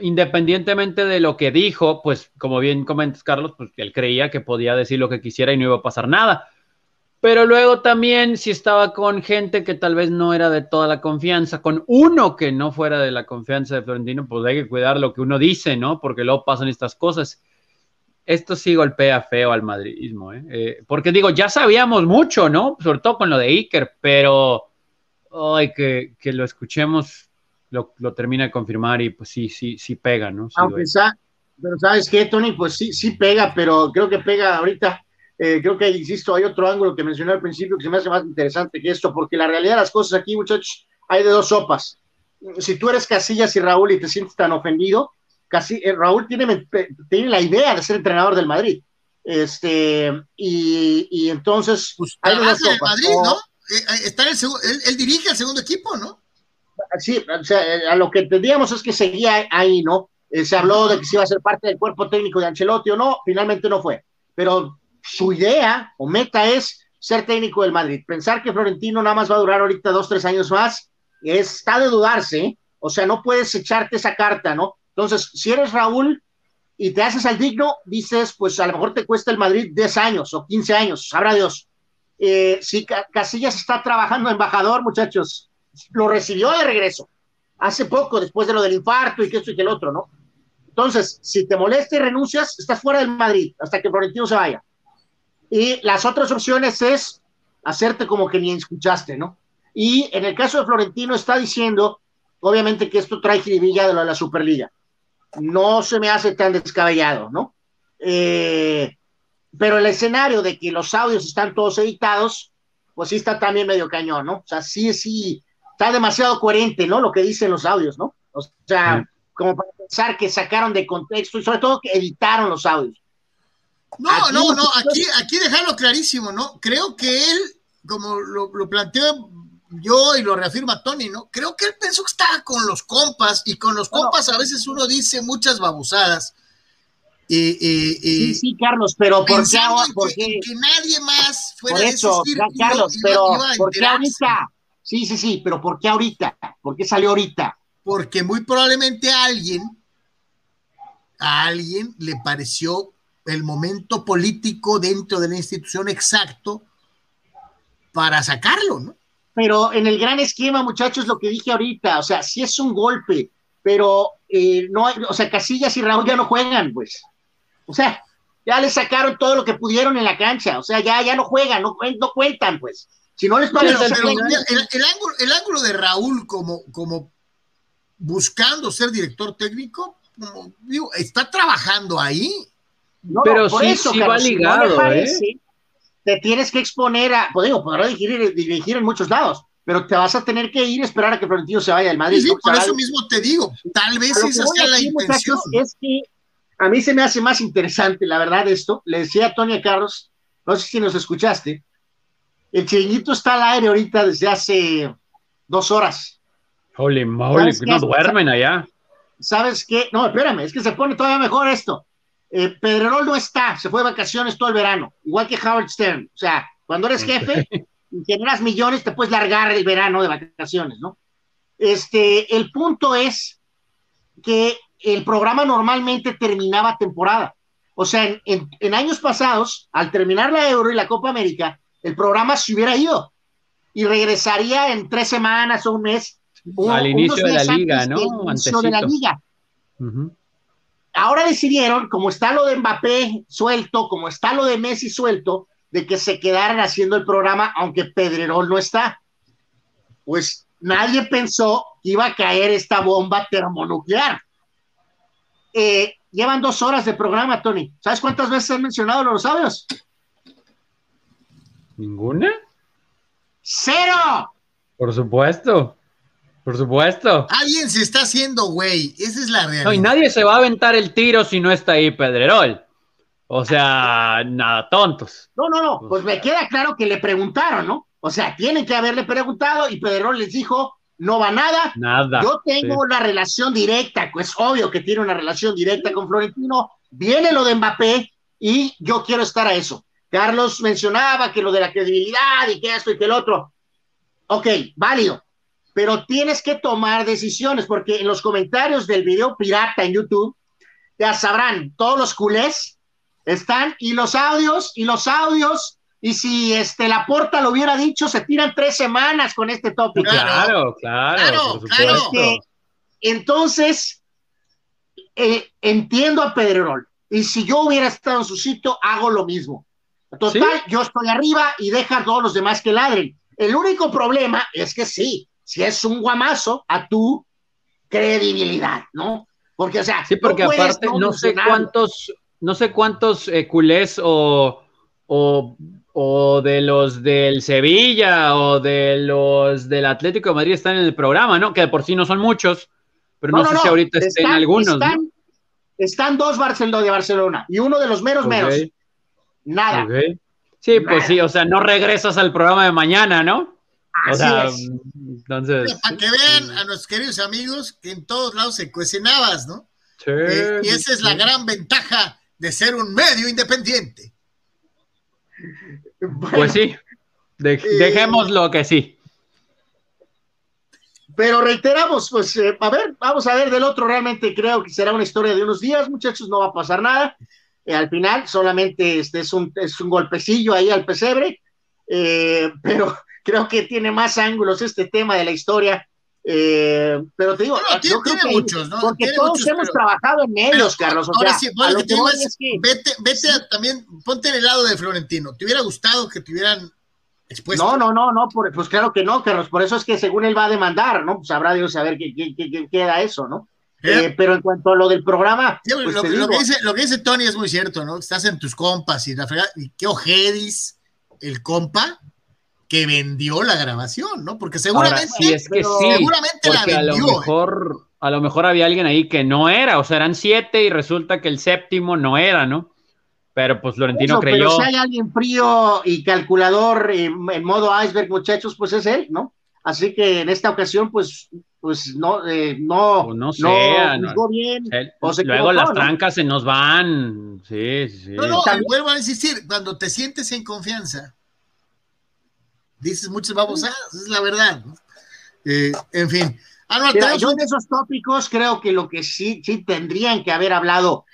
S4: independientemente de lo que dijo, pues como bien comentas, Carlos, pues él creía que podía decir lo que quisiera y no iba a pasar nada. Pero luego también, si estaba con gente que tal vez no era de toda la confianza, con uno que no fuera de la confianza de Florentino, pues hay que cuidar lo que uno dice, ¿no? Porque luego pasan estas cosas. Esto sí golpea feo al madridismo, ¿eh? ¿eh? porque digo, ya sabíamos mucho, ¿no? Sobre todo con lo de Iker, pero ay, que, que lo escuchemos, lo, lo, termina de confirmar y pues sí, sí, sí pega, ¿no? Sí
S2: Aunque pero sabes qué, Tony, pues sí, sí pega, pero creo que pega ahorita eh, creo que, insisto, hay otro ángulo que mencioné al principio que se me hace más interesante que esto, porque la realidad de las cosas aquí, muchachos, hay de dos sopas. Si tú eres Casillas y Raúl y te sientes tan ofendido, casi, eh, Raúl tiene, tiene la idea de ser entrenador del Madrid. Este, y, y entonces.
S1: Pues, hay. Madrid, ¿no? Eh, está en el él, dirige al segundo equipo, ¿no?
S2: Sí, o sea, a lo que entendíamos es que seguía ahí, ¿no? se habló de que se iba a ser parte del cuerpo técnico de Ancelotti o no, finalmente no fue. Pero su idea o meta es ser técnico del Madrid. Pensar que Florentino nada más va a durar ahorita dos, tres años más, está de dudarse, ¿eh? o sea, no puedes echarte esa carta, ¿no? Entonces, si eres Raúl y te haces al digno, dices, pues a lo mejor te cuesta el Madrid 10 años o 15 años, sabrá Dios. Eh, si Casillas está trabajando embajador, muchachos, lo recibió de regreso, hace poco, después de lo del infarto y que esto y que el otro, ¿no? Entonces, si te molesta y renuncias, estás fuera del Madrid hasta que Florentino se vaya. Y las otras opciones es hacerte como que ni escuchaste, ¿no? Y en el caso de Florentino está diciendo, obviamente que esto trae jiribilla de de la Superliga. No se me hace tan descabellado, ¿no? Eh, pero el escenario de que los audios están todos editados, pues sí está también medio cañón, ¿no? O sea, sí, sí, está demasiado coherente, ¿no? Lo que dicen los audios, ¿no? O sea, como para pensar que sacaron de contexto y sobre todo que editaron los audios.
S1: No, no, no, aquí, aquí dejarlo clarísimo, ¿no? Creo que él, como lo, lo planteo yo y lo reafirma Tony, ¿no? Creo que él pensó que estaba con los compas y con los compas a veces uno dice muchas babosadas.
S2: Sí, sí, Carlos, pero ¿por qué,
S1: porque, que, nadie más fuera
S2: por eso, de Carlos, pero ¿por qué ahorita? Sí, sí, sí, pero ¿por qué ahorita? ¿Por qué salió ahorita?
S1: Porque muy probablemente a alguien, a alguien le pareció el momento político dentro de la institución exacto para sacarlo, ¿no?
S2: Pero en el gran esquema, muchachos, lo que dije ahorita, o sea, sí es un golpe, pero eh, no, o sea, Casillas y Raúl ya no juegan, pues. O sea, ya les sacaron todo lo que pudieron en la cancha, o sea, ya, ya no juegan, no, no cuentan, pues. Si no les parece.
S1: el, ángulo, el, ángulo, de Raúl como, como buscando ser director técnico, como, digo, está trabajando ahí
S4: pero sí, eso, sí va ligado, ¿eh?
S2: Te tienes que exponer a, pues digo, podrá dirigir, dirigir, en muchos lados, pero te vas a tener que ir a esperar a que Florentino se vaya del Madrid.
S1: Sí, por eso mismo te digo, tal vez esa sea la intención.
S2: Es que a mí se me hace más interesante, la verdad, esto. Le decía a Tony Carlos, no sé si nos escuchaste, el chiringuito está al aire ahorita desde hace dos horas.
S4: Holy moly, no duermen allá.
S2: ¿Sabes qué? No, espérame, es que se pone todavía mejor esto. Eh, Pedrerol no está, se fue de vacaciones todo el verano, igual que Howard Stern. O sea, cuando eres jefe y generas millones, te puedes largar el verano de vacaciones, ¿no? Este, el punto es que el programa normalmente terminaba temporada. O sea, en, años pasados, al terminar la Euro y la Copa América, el programa se hubiera ido y regresaría en tres semanas o un mes.
S4: al inicio de la liga, ¿no?
S2: Inicio de la liga. Ahora decidieron, como está lo de Mbappé suelto, como está lo de Messi suelto, de que se quedaran haciendo el programa, aunque Pedrerol no está. Pues nadie pensó que iba a caer esta bomba termonuclear. Eh, llevan dos horas de programa, Tony. ¿Sabes cuántas veces han mencionado los sabios?
S4: ¿Ninguna?
S2: ¡Cero!
S4: Por supuesto. Por supuesto.
S1: Alguien se está haciendo güey. Esa es la realidad.
S4: No, y nadie se va a aventar el tiro si no está ahí Pedrerol. O sea, nada, tontos.
S2: No, no, no. Pues me queda claro que le preguntaron, ¿no? O sea, tienen que haberle preguntado y Pedrerol les dijo, no va nada.
S4: Nada.
S2: Yo tengo una relación directa, pues obvio que tiene una relación directa con Florentino. Viene lo de Mbappé y yo quiero estar a eso. Carlos mencionaba que lo de la credibilidad y que esto y que el otro. Ok, válido pero tienes que tomar decisiones, porque en los comentarios del video pirata en YouTube, ya sabrán, todos los culés están, y los audios, y los audios, Y si este la porta lo hubiera dicho, se tiran tres semanas con este tópico.
S4: Claro, claro,
S2: claro, entonces, eh, entiendo a Pedrerol. Y si yo hubiera estado en su sitio, hago lo mismo. Total, yo estoy arriba y deja a todos los demás que ladren. El único problema es que sí, si es un guamazo a tu credibilidad, ¿no? Porque, o sea,
S4: sí, porque aparte no, sé cuántos, no sé cuántos eh, culés o, o, de los del Sevilla o de los del Atlético de Madrid están en el programa, ¿no? Que de por sí no son muchos, pero no, sé si ahorita estén algunos.
S2: Están, están dos Barcelona de Barcelona y uno de los meros meros. Nada.
S4: Sí, pues sí, o sea, no regresas al programa de mañana, ¿no?
S2: O sea,
S1: entonces. Para que vean a nuestros queridos amigos que en todos lados se cuecenabas, ¿no? Sí, eh, y esa es la gran ventaja de ser un medio independiente.
S4: pues sí, eh, dejémoslo que sí.
S2: Pero reiteramos, pues, eh, a ver, vamos a ver del otro, realmente creo que será una historia de unos días, muchachos, no va a pasar nada. al final solamente este es un, es un golpecillo ahí al pesebre, pero creo que tiene más ángulos este tema de la historia. Eh, pero te digo,
S1: creo que muchos, ¿no?
S2: Porque todos hemos trabajado en ellos, Carlos.
S1: ahora sí, lo que es, vete, vete también, ponte en el lado de Florentino. ¿Te hubiera gustado que te hubieran expuesto?
S2: No, no, no, no, pues claro que no, Carlos. Por eso es que según él va a demandar, ¿no? Pues habrá Dios saber qué, qué, queda eso, ¿no? Eh, pero en cuanto a lo del programa.
S1: pues lo, que dice, lo, que dice, Tony es muy cierto, ¿no? Estás en tus compas y la fregada, y qué ojedis el compa que vendió la grabación, ¿no? Porque seguramente,
S4: es que sí, seguramente la vendió. A lo, ¿eh? mejor, a lo mejor había alguien ahí que no era, o sea, eran siete y resulta que el séptimo no era, ¿no? Pero pues Florentino creyó. Pero
S2: si hay alguien frío y calculador en, modo iceberg, muchachos, pues es él, ¿no? Así que en esta ocasión, pues, pues no, eh, no,
S4: pues no, sea, no, bien. luego las trancas se nos van. Sí, sí.
S1: No, no, vuelvo a insistir, cuando te sientes en confianza, dices muchas babosadas, es la verdad. Eh, en fin.
S2: Ah, yo en esos tópicos creo que lo que sí, sí tendrían que haber hablado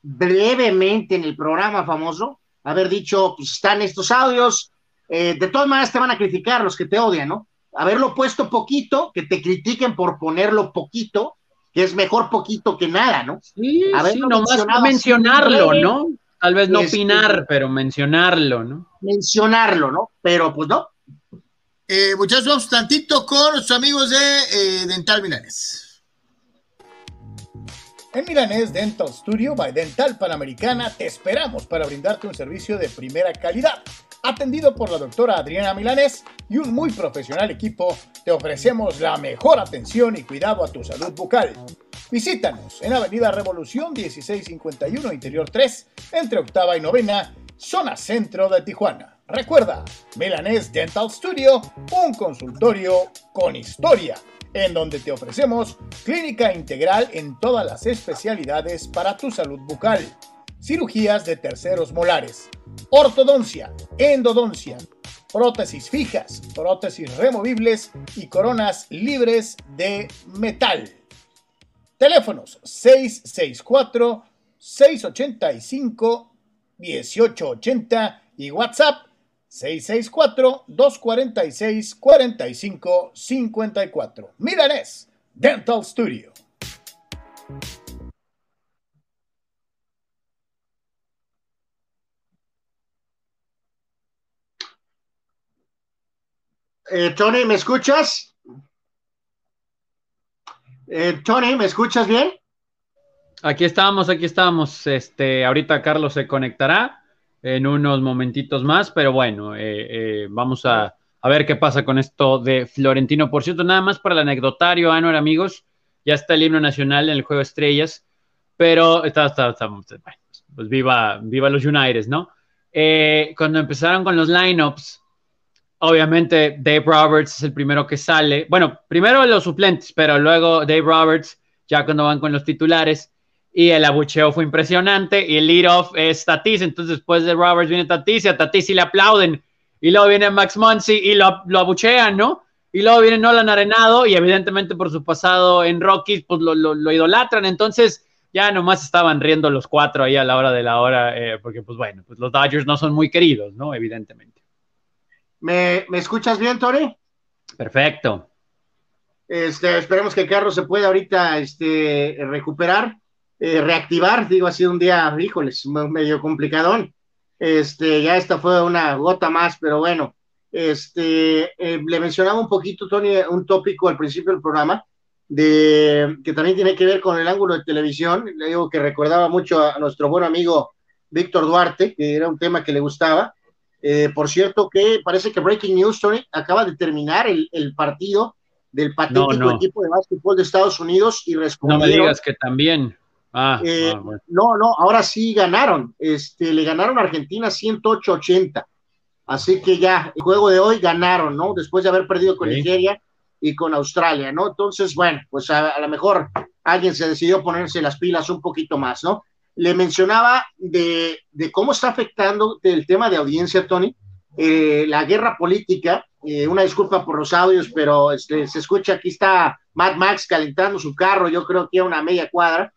S2: brevemente en el programa famoso, haber dicho, pues están estos audios, eh, de todas maneras te van a criticar los que te odian, ¿no? Haberlo puesto poquito, que te critiquen por ponerlo poquito, que es mejor poquito que nada, ¿no?
S4: Sí, sí nomás mencionarlo, ¿no? Tal vez no este, opinar, pero mencionarlo, ¿no?
S2: Mencionarlo, ¿no? Pero pues no,
S1: eh, muchachos, vamos tantito con nuestros amigos de eh, Dental Milanes.
S6: En Milanés Dental Studio by Dental Panamericana te esperamos para brindarte un servicio de primera calidad. Atendido por la doctora Adriana Milanés y un muy profesional equipo, te ofrecemos la mejor atención y cuidado a tu salud bucal. Visítanos en Avenida Revolución 1651 Interior 3, entre octava y novena, zona centro de Tijuana. Recuerda, Milanés Dental Studio, un consultorio con historia, en donde te ofrecemos clínica integral en todas las especialidades para tu salud bucal, cirugías de terceros molares, ortodoncia, endodoncia, prótesis fijas, prótesis removibles y coronas libres de metal. Teléfonos 664 685 1880 y WhatsApp 664-246-4554. Milanés Dental Studio.
S2: Eh, Tony, ¿me escuchas? Eh, Tony, ¿me escuchas bien?
S4: Aquí estamos, aquí estamos. Este, ahorita Carlos se conectará en unos momentitos más, pero bueno, eh, eh, vamos a, ver qué pasa con esto de Florentino. Por cierto, nada más para el anecdotario, Anuar, amigos, ya está el himno nacional en el Juego Estrellas, pero está, está, está pues viva, viva los United, ¿no? Eh, cuando empezaron con los lineups, obviamente Dave Roberts es el primero que sale. Bueno, primero los suplentes, pero luego Dave Roberts, ya cuando van con los titulares, y el abucheo fue impresionante y el lead-off es Tatis, entonces después de Roberts viene Tatis y a Tatis y le aplauden y luego viene Max Muncy y lo, lo, abuchean, ¿no? Y luego viene Nolan Arenado y evidentemente por su pasado en Rockies pues lo, lo, idolatran, entonces ya nomás estaban riendo los cuatro ahí a la hora de la hora, eh, porque pues bueno, pues los Dodgers no son muy queridos, ¿no? Evidentemente.
S2: ¿Me, ¿me escuchas bien, Tony?
S4: Perfecto.
S2: Este, esperemos que Carlos se pueda ahorita este, recuperar, eh, reactivar. Digo, ha sido un día, híjoles, medio complicadón. Este, ya esta fue una gota más, pero bueno. Este, eh, le mencionaba un poquito, Tony, un tópico al principio del programa, de, que también tiene que ver con el ángulo de televisión. Le digo que recordaba mucho a nuestro buen amigo Víctor Duarte, que era un tema que le gustaba. Eh, por cierto, que parece que Breaking News, Tony, acaba de terminar el, el partido del patético equipo de básquetbol de Estados Unidos y respondieron.
S4: No me digas que también. Ah,
S2: eh, ah, No, no, ahora sí ganaron. Este, le ganaron a Argentina 108-80. Así que ya, el juego de hoy ganaron, ¿no? Después de haber perdido con Nigeria y con Australia, ¿no? Entonces, bueno, pues a, lo mejor alguien se decidió ponerse las pilas un poquito más, ¿no? Le mencionaba de, de cómo está afectando el tema de audiencia, Tony, eh, la guerra política eh, una disculpa por los audios, pero este, se escucha, aquí está Mad Max calentando su carro, yo creo que a una media cuadra,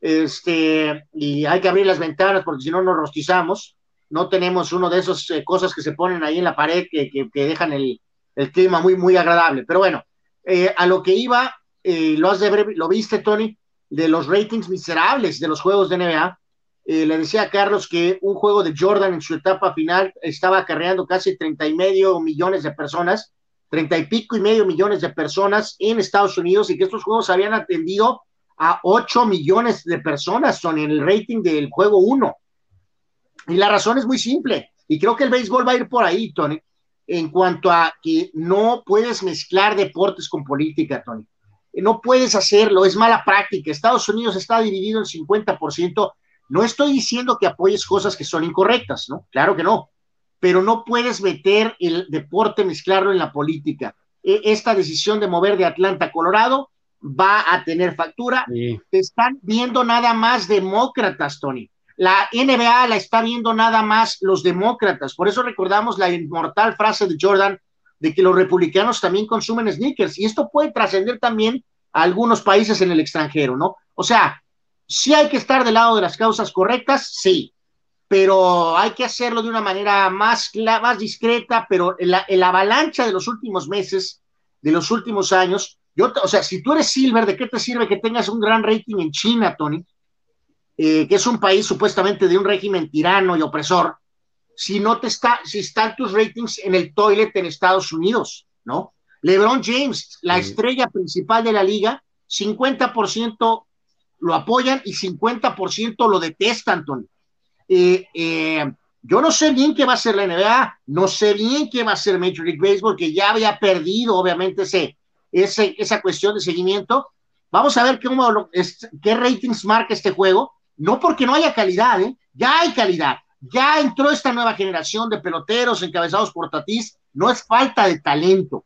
S2: este, y hay que abrir las ventanas porque si no nos rostizamos, no tenemos uno de esas eh, cosas que se ponen ahí en la pared que, que, dejan el, el, clima muy, muy agradable. Pero bueno, eh, a lo que iba, lo, has de, lo viste, Tony, de los ratings miserables de los juegos de NBA, eh, le decía a Carlos que un juego de Jordan en su etapa final estaba acarreando casi treinta y medio millones de personas, treinta y pico y medio millones de personas en Estados Unidos y que estos juegos habían atendido a ocho millones de personas son en el rating del juego uno. Y la razón es muy simple, y creo que el béisbol va a ir por ahí, Tony, en cuanto a que no puedes mezclar deportes con política, Tony. No puedes hacerlo, es mala práctica. Estados Unidos está dividido en 50% no estoy diciendo que apoyes cosas que son incorrectas, ¿no? Claro que no, pero no puedes meter el deporte, mezclarlo en la política. E, esta decisión de mover de Atlanta a Colorado va a tener factura. Te están viendo nada más demócratas, Tony. La NBA la está viendo nada más los demócratas. Por eso recordamos la inmortal frase de Jordan de que los republicanos también consumen sneakers. Y esto puede trascender también a algunos países en el extranjero, ¿no? O sea, si hay que estar del lado de las causas correctas, sí, pero hay que hacerlo de una manera más, más discreta, pero la, avalancha de los últimos meses, de los últimos años, yo, o sea, si tú eres Silver, ¿de qué te sirve que tengas un gran rating en China, Tony? Eh, que es un país supuestamente de un régimen tirano y opresor, si no te está, si están tus ratings en el toilet en Estados Unidos, ¿no? LeBron James, la estrella principal de la liga, 50% lo apoyan y 50% lo detestan, Tony. Eh, eh, yo no sé bien qué va a ser la NBA, no sé bien qué va a ser Major League Baseball, que ya había perdido, obviamente, ese, ese, esa cuestión de seguimiento. Vamos a ver cómo, qué ratings marca este juego. No porque no haya calidad, ¿eh? ya hay calidad. Ya entró esta nueva generación de peloteros encabezados por Tatís. No es falta de talento,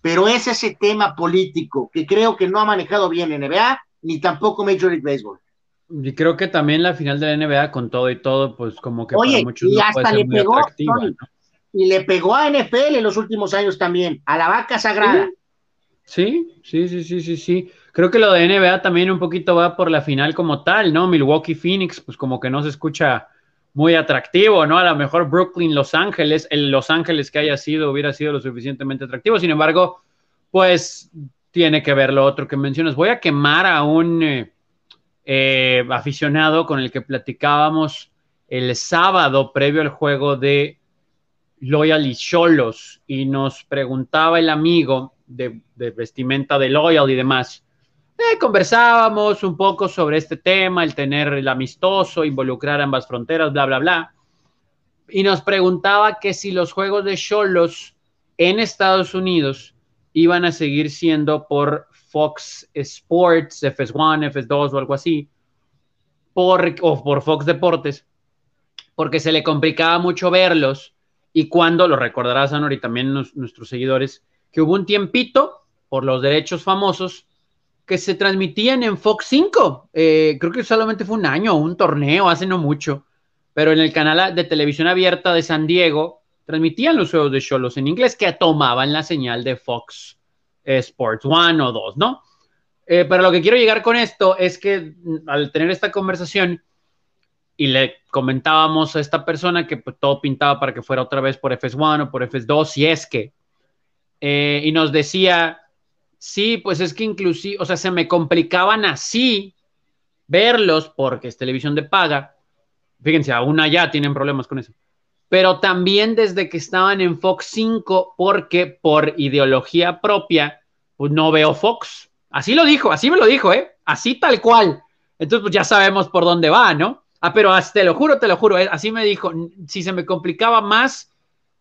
S2: pero es ese tema político que creo que no ha manejado bien NBA ni tampoco Major League Baseball.
S4: Y creo que también la final de la NBA con todo y todo, pues como que
S2: para muchos y hasta le pegó, Y le pegó a NFL en los últimos años también, a la vaca sagrada.
S4: Sí, sí, sí, sí, sí, sí. Creo que lo de NBA también un poquito va por la final como tal, ¿no? Milwaukee Phoenix, pues como que no se escucha muy atractivo, ¿no? A lo mejor Brooklyn, Los Ángeles, el Los Ángeles que haya sido hubiera sido lo suficientemente atractivo. Sin embargo, pues tiene que ver lo otro que mencionas. Voy a quemar a un eh, eh, aficionado con el que platicábamos el sábado previo al juego de Loyal y Cholos y nos preguntaba el amigo de, vestimenta de Loyal y demás. Eh, conversábamos un poco sobre este tema, el tener el amistoso, involucrar ambas fronteras, bla, bla, bla. Y nos preguntaba que si los juegos de Cholos en Estados Unidos iban a seguir siendo por Fox Sports, FS1, FS2 o algo así, por, o por Fox Deportes, porque se le complicaba mucho verlos. Y cuando, lo recordarás, Anor, y también nuestros seguidores, que hubo un tiempito por los derechos famosos que se transmitían en Fox 5. Eh, creo que solamente fue un año, un torneo, hace no mucho. Pero en el canal de televisión abierta de San Diego, transmitían los juegos de Cholos en inglés que tomaban la señal de Fox Sports One o dos, ¿no? Eh, pero lo que quiero llegar con esto es que mm, al tener esta conversación y le comentábamos a esta persona que pues, todo pintaba para que fuera otra vez por FS1 o por FS2, si es que, eh, y nos decía, sí, pues es que inclusive, o sea, se me complicaban así verlos porque es televisión de paga. Fíjense, aún allá tienen problemas con eso. Pero también desde que estaban en Fox 5, porque por ideología propia, pues no veo Fox. Así lo dijo, así me lo dijo, ¿eh? Así tal cual. Entonces, pues ya sabemos por dónde va, ¿no? Ah, pero te lo juro, te lo juro, ¿eh? así me dijo. Si se me complicaba más,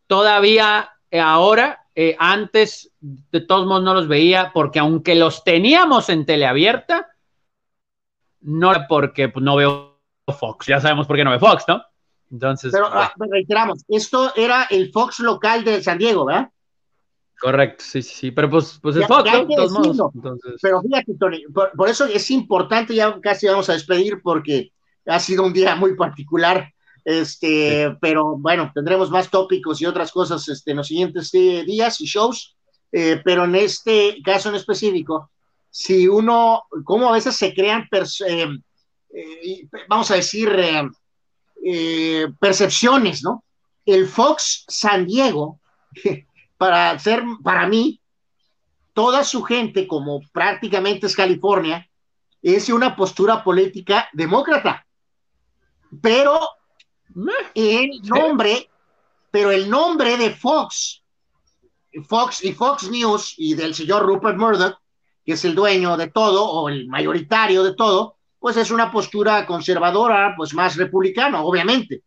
S4: todavía eh, ahora, eh, antes de todos modos no los veía, porque aunque los teníamos en teleabierta, no porque pues, no veo Fox. Ya sabemos por qué no veo Fox, ¿no? Entonces.
S2: Pero ah, reiteramos, esto era el Fox local de San Diego, ¿verdad?
S4: Correcto, sí, sí, sí, pero pues, pues es Fox, ¿no? Todos modos,
S2: Pero fíjate, Tony, por, eso es importante, ya casi vamos a despedir porque ha sido un día muy particular, este, pero bueno, tendremos más tópicos y otras cosas este, en los siguientes eh, días y shows, eh, pero en este caso en específico, si uno, como a veces se crean, eh, eh, vamos a decir, eh, percepciones, ¿no? El Fox San Diego, para ser, para mí, toda su gente, como prácticamente es California, es una postura política demócrata. Pero el nombre, pero el nombre de Fox, Fox y Fox News y del señor Rupert Murdoch que es el dueño de todo o el mayoritario de todo, pues es una postura conservadora, pues más republicana, obviamente.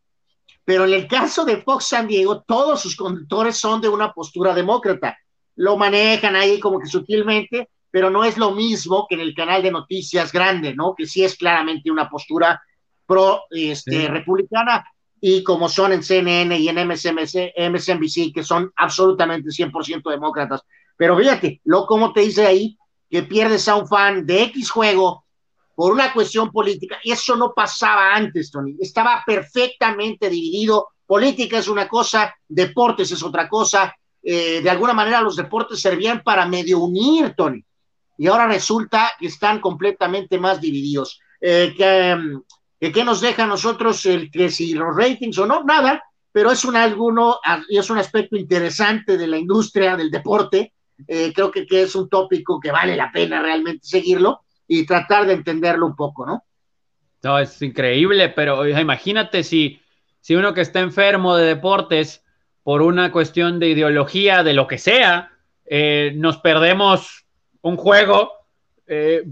S2: Pero en el caso de Fox San Diego, todos sus conductores son de una postura demócrata. Lo manejan ahí como que sutilmente, pero no es lo mismo que en el canal de noticias grande, ¿no? Que sí es claramente una postura pro este, republicana y como son en CNN y en MSNBC, que son absolutamente 100% demócratas. Pero fíjate, lo como te dice ahí, que pierdes a un fan de X juego por una cuestión política. Eso no pasaba antes, Tony. Estaba perfectamente dividido. Política es una cosa, deportes es otra cosa. Eh, de alguna manera los deportes servían para medio unir, Tony. Y ahora resulta que están completamente más divididos. Eh, que, ¿Qué nos deja a nosotros el que si los ratings o no? Nada, pero es un, alguno, es un aspecto interesante de la industria del deporte eh, creo que, que, es un tópico que vale la pena realmente seguirlo y tratar de entenderlo un poco, ¿no?
S4: No, es increíble, pero imagínate si, si uno que está enfermo de deportes por una cuestión de ideología, de lo que sea, eh, nos perdemos un juego, eh,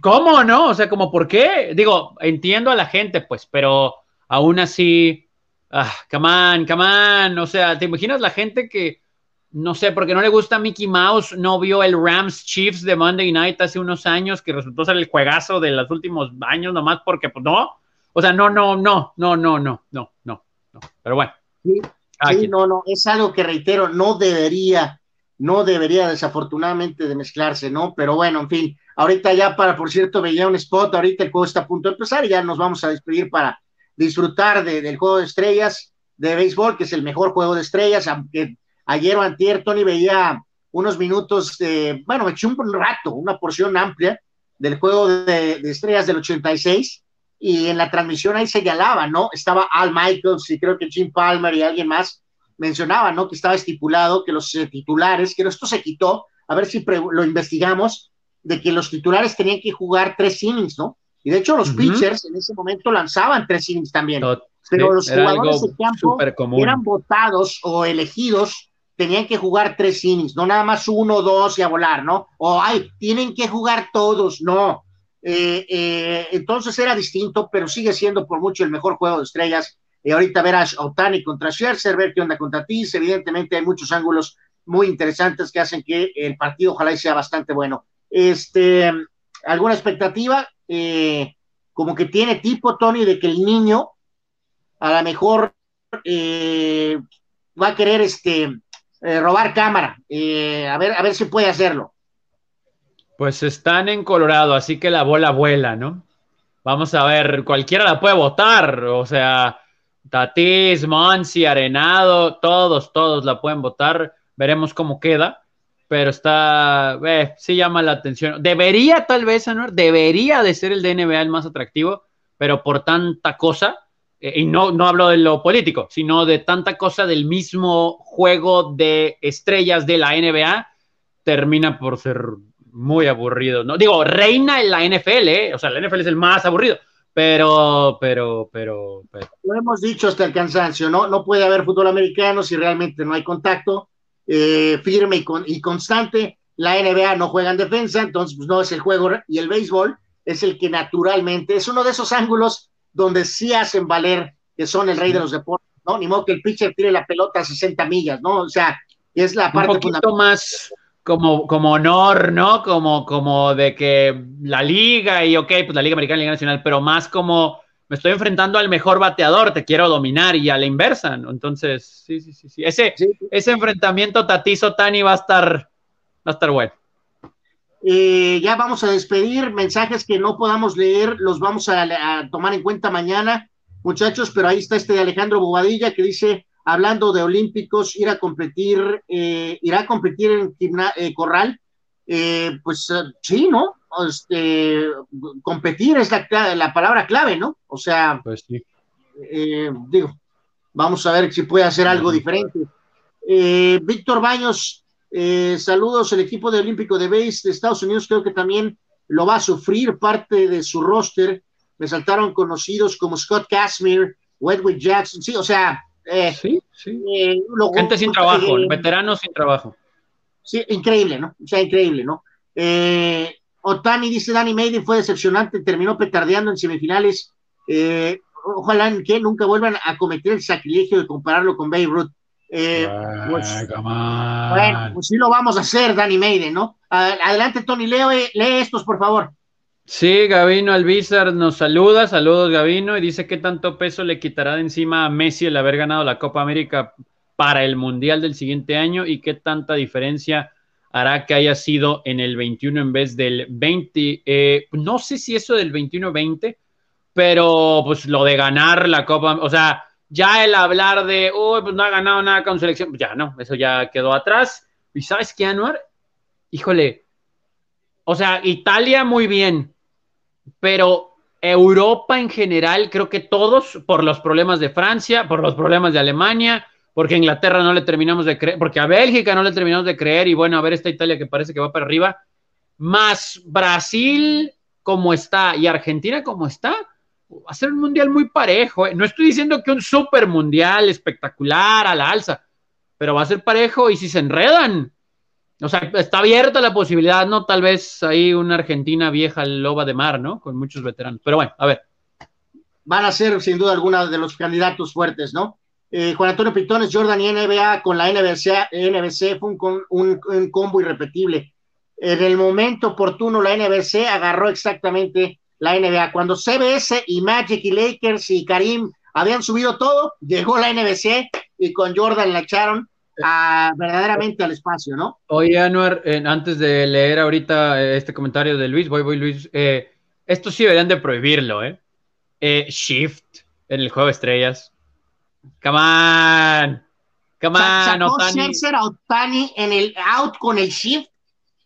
S4: ¿cómo no? O sea, como, ¿por qué? Digo, entiendo a la gente, pues, pero aún así, ah, come on, come on, o sea, ¿te imaginas la gente que no sé, porque no le gusta Mickey Mouse, no vio el Rams Chiefs de Monday Night hace unos años, que resultó ser el juegazo de los últimos años, nomás porque, pues no. O sea, no, no, no, no, no, no, no, no, no. Pero bueno.
S2: Sí, no, no, es algo que reitero, no debería, no debería desafortunadamente de mezclarse, ¿no? Pero bueno, en fin, ahorita ya para, por cierto, veía un spot, ahorita el juego está a punto de empezar y ya nos vamos a despedir para disfrutar del juego de estrellas de béisbol, que es el mejor juego de estrellas, aunque Ayer o antier, Tony, veía unos minutos, de, bueno, me eché un rato, una porción amplia del juego de, estrellas del 86 y en la transmisión ahí señalaba, ¿no? Estaba Al Michaels y creo que Jim Palmer y alguien más mencionaba, ¿no? Que estaba estipulado que los eh, titulares, que esto se quitó, a ver si lo investigamos, de que los titulares tenían que jugar tres innings, ¿no? Y de hecho los pitchers en ese momento lanzaban tres innings también. pero los jugadores de campo eran votados o elegidos tenían que jugar tres innings, no nada más uno, dos y a volar, ¿no? O, ay, tienen que jugar todos, no. Eh, eh, entonces era distinto, pero sigue siendo por mucho el mejor juego de estrellas. Y ahorita verás Otani contra Scherzer, ver qué onda contra Tis. Evidentemente hay muchos ángulos muy interesantes que hacen que el partido ojalá sea bastante bueno. Este, ¿Alguna expectativa? Eh, como que tiene tipo, Tony, de que el niño a lo mejor va a querer este, eh, robar cámara. Eh, a, ver, a ver si puede hacerlo.
S4: Pues están en Colorado, así que la bola vuela, ¿no? Vamos a ver, cualquiera la puede votar, o sea, Tatis, Monsi, Arenado, todos, todos la pueden votar, veremos cómo queda. pero está, eh, sí llama la atención. Debería tal vez, Anuar, debería de ser el de NBA el más atractivo, pero por tanta cosa, eh, y no, no hablo de lo político, sino de tanta cosa del mismo juego de estrellas de la NBA, termina por ser muy aburrido. No digo, reina en la NFL, ¿eh? o sea, la NFL es el más aburrido, pero, pero, pero,
S2: Lo hemos dicho hasta el cansancio, ¿no? No puede haber fútbol americano si realmente no hay contacto eh, firme y, y, constante. La NBA no juega en defensa, entonces pues, no es el juego y el béisbol es el que naturalmente es uno de esos ángulos donde sí hacen valer que son el rey de los deportes, ¿no? Ni modo que el pitcher tire la pelota a 60 millas, ¿no? O sea, es la parte
S4: Un poquito más como, como honor, ¿no? Como, como de que la liga y, ok, pues la liga americana y la liga nacional, pero más como me estoy enfrentando al mejor bateador, te quiero dominar y a la inversa, ¿no? Entonces, sí, sí, sí, sí. Ese, ese enfrentamiento Tatizo-Tani va a estar, va a estar bueno.
S2: Eh, ya vamos a despedir, mensajes que no podamos leer, los vamos a, tomar en cuenta mañana, muchachos, pero ahí está este de Alejandro Bobadilla que dice, hablando de olímpicos, ir a competir, eh, irá a competir en eh, Corral, pues sí, ¿no? Este, competir es la, la, palabra clave, ¿no? O sea,
S4: pues sí.
S2: digo, vamos a ver si puede hacer algo diferente. Víctor Baños, eh, saludos, el equipo de Olímpico de Base de Estados Unidos creo que también lo va a sufrir parte de su roster. Me saltaron conocidos como Scott Casimir, Wedwick Jackson, sí, o sea.
S4: Eh, sí, sí. Eh, Gente sin trabajo, veteranos sin trabajo.
S2: Sí, increíble, ¿no? O sea, increíble, ¿no? Otani dice: Danny Maiden fue decepcionante, terminó petardeando en semifinales. ojalá que nunca vuelvan a cometer el sacrilegio de compararlo con Babe Ruth. Eh, pues, bueno, pues sí lo vamos a hacer, Danny Maiden, ¿no? Adelante, Tony, Leo, lee estos, por favor.
S4: Sí, Gavino Alvizar nos saluda, saludos Gavino, y dice que tanto peso le quitará de encima a Messi el haber ganado la Copa América para el Mundial del siguiente año y qué tanta diferencia hará que haya sido en el 21 en vez del 20. Eh, no sé si eso del 21-20, pero pues lo de ganar la Copa, o sea, ya el hablar de, uy, pues no ha ganado nada con selección, ya no, eso ya quedó atrás. ¿Y sabes qué, Anuar? Híjole, o sea, Italia muy bien, pero Europa en general, creo que todos, por los problemas de Francia, por los problemas de Alemania, porque a Inglaterra no le terminamos de creer, porque a Bélgica no le terminamos de creer, y bueno, a ver esta Italia que parece que va para arriba, más Brasil como está y Argentina como está, va a ser un mundial muy parejo. ¿eh? No estoy diciendo que un super mundial espectacular a la alza, pero va a ser parejo y si se enredan. O sea, está abierta la posibilidad, ¿no? Tal vez ahí una Argentina vieja loba de mar, ¿no? Con muchos veteranos. Pero bueno, a ver.
S2: Van a ser sin duda alguna de los candidatos fuertes, ¿no? Eh, Juan Antonio Pitones, Jordan y NBA con la NBC, NBC fue un, combo irrepetible. En el momento oportuno, la NBC agarró exactamente la NBA. Cuando CBS y Magic y Lakers y Karim habían subido todo, llegó la NBC y con Jordan la echaron a, verdaderamente al espacio, ¿no?
S4: Oye, Anuar, antes de leer ahorita eh, este comentario de Luis, voy, voy, Luis, eh, esto sí deberían de prohibirlo, ¿eh? ¿eh? Shift en el juego de estrellas. Come on. Come on,
S2: Otani. en el out con el shift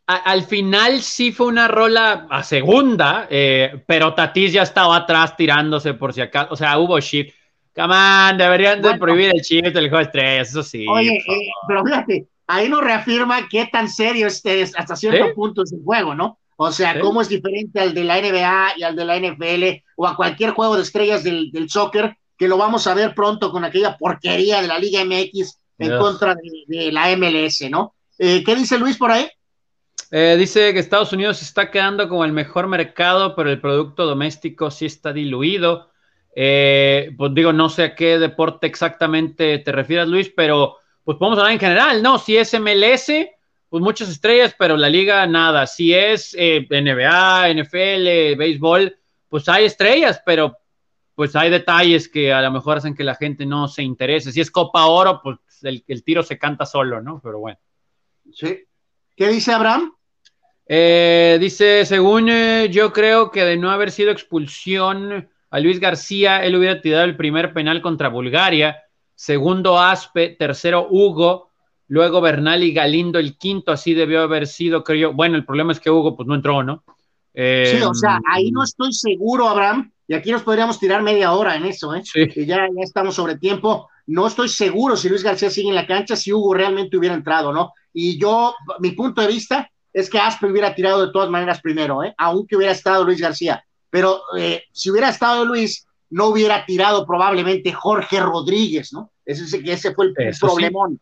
S4: al final sí fue una rola a segunda, eh, pero Tatis ya estaba atrás tirándose por si acaso. O sea, hubo shift. Come on, deberían de prohibir el shift del juego de estrellas, eso sí.
S2: Oye, eh, pero fíjate, ahí nos reafirma qué tan serio este es hasta cierto punto es el juego, ¿no? O sea, cómo es diferente al de la NBA y al de la NFL o a cualquier juego de estrellas del, soccer, que lo vamos a ver pronto con aquella porquería de la Liga MX en contra de, la MLS, ¿no? Eh, ¿Qué dice Luis por ahí?
S4: Eh, dice que Estados Unidos está quedando como el mejor mercado, pero el producto doméstico sí está diluido. Eh, pues digo, no sé a qué deporte exactamente te refieres, Luis, pero pues podemos hablar en general, ¿no? Si es MLS, pues muchas estrellas, pero la liga nada. Si es eh, NBA, NFL, béisbol, pues hay estrellas, pero pues hay detalles que a lo mejor hacen que la gente no se interese. Si es Copa Oro, pues el, el tiro se canta solo, ¿no? Pero bueno.
S2: Sí. ¿Qué dice Abraham?
S4: Eh, dice, según eh, yo creo que de no haber sido expulsión a Luis García, él hubiera tirado el primer penal contra Bulgaria, segundo Aspe, tercero Hugo, luego Bernal y Galindo el quinto, así debió haber sido, creo yo. Bueno, el problema es que Hugo pues no entró, ¿no?
S2: sí, o sea, ahí no estoy seguro, Abraham, y aquí nos podríamos tirar media hora en eso, ¿eh? Sí. Que ya, ya estamos sobre tiempo. No estoy seguro si Luis García sigue en la cancha, si Hugo realmente hubiera entrado, ¿no? Y yo, mi punto de vista es que Aspe hubiera tirado de todas maneras primero, ¿eh? Aunque hubiera estado Luis García. Pero eh, si hubiera estado Luis, no hubiera tirado probablemente Jorge Rodríguez, ¿no? Ese, ese fue el, problemón.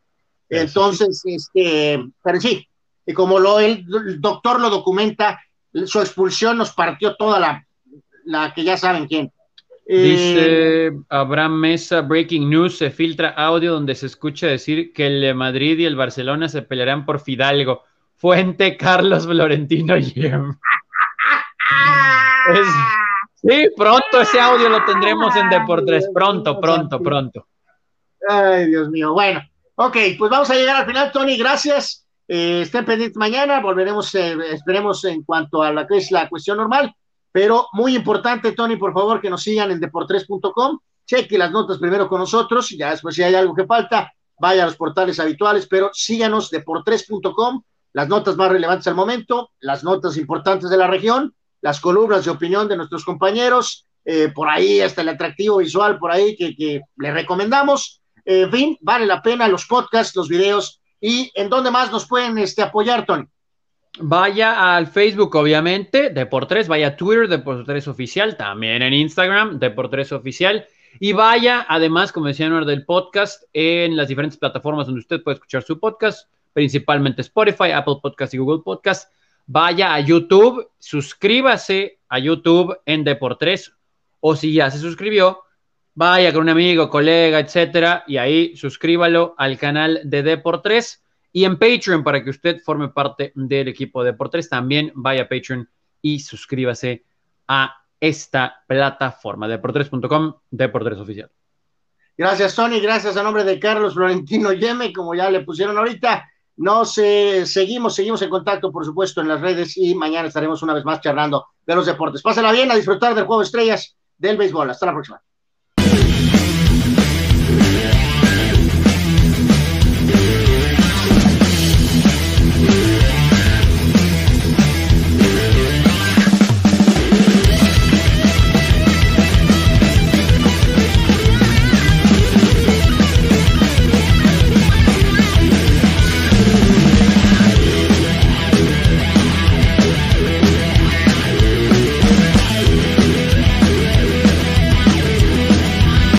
S2: Entonces, este, pero sí, y como lo, el, doctor lo documenta, su expulsión nos partió toda la, la que ya saben quién.
S4: Dice eh, Abraham Mesa, Breaking News, se filtra audio donde se escucha decir que el Madrid y el Barcelona se pelearán por Fidalgo. Fuente Carlos Florentino Yem. Sí, pronto ese audio lo tendremos en Deportes. Pronto, pronto, pronto.
S2: Ay, Dios mío. Bueno, ok, pues vamos a llegar al final, Tony. Gracias. Eh, estén pendientes mañana. Volveremos, eh, esperemos en cuanto a la que es la cuestión normal. Pero muy importante, Tony, por favor, que nos sigan en deportres.com. Cheque las notas primero con nosotros. Ya después, si hay algo que falta, vaya a los portales habituales. Pero síganos deportres.com. Las notas más relevantes al momento, las notas importantes de la región, las columnas de opinión de nuestros compañeros, eh, por ahí hasta el atractivo visual, por ahí que, que le recomendamos en fin, vale la pena los podcasts, los videos. ¿Y en dónde más nos pueden este, apoyar, Tony?
S4: Vaya al Facebook, obviamente, de por tres, vaya a Twitter, de por tres oficial, también en Instagram, de por tres oficial. Y vaya, además, como decía Noel, del podcast, en las diferentes plataformas donde usted puede escuchar su podcast, principalmente Spotify, Apple Podcast y Google Podcast. Vaya a YouTube, suscríbase a YouTube en de por tres, o si ya se suscribió, vaya con un amigo, colega, etcétera, y ahí suscríbalo al canal de Deportes y en Patreon para que usted forme parte del equipo de Deportes. También vaya a Patreon y suscríbase a esta plataforma, deportres.com, Deportes Oficial.
S2: Gracias, Tony. Gracias a nombre de Carlos Florentino Yeme, como ya le pusieron ahorita. Nos eh, seguimos, seguimos en contacto, por supuesto, en las redes y mañana estaremos una vez más charlando de los deportes. Pásala bien a disfrutar del juego de estrellas del béisbol. Hasta la próxima.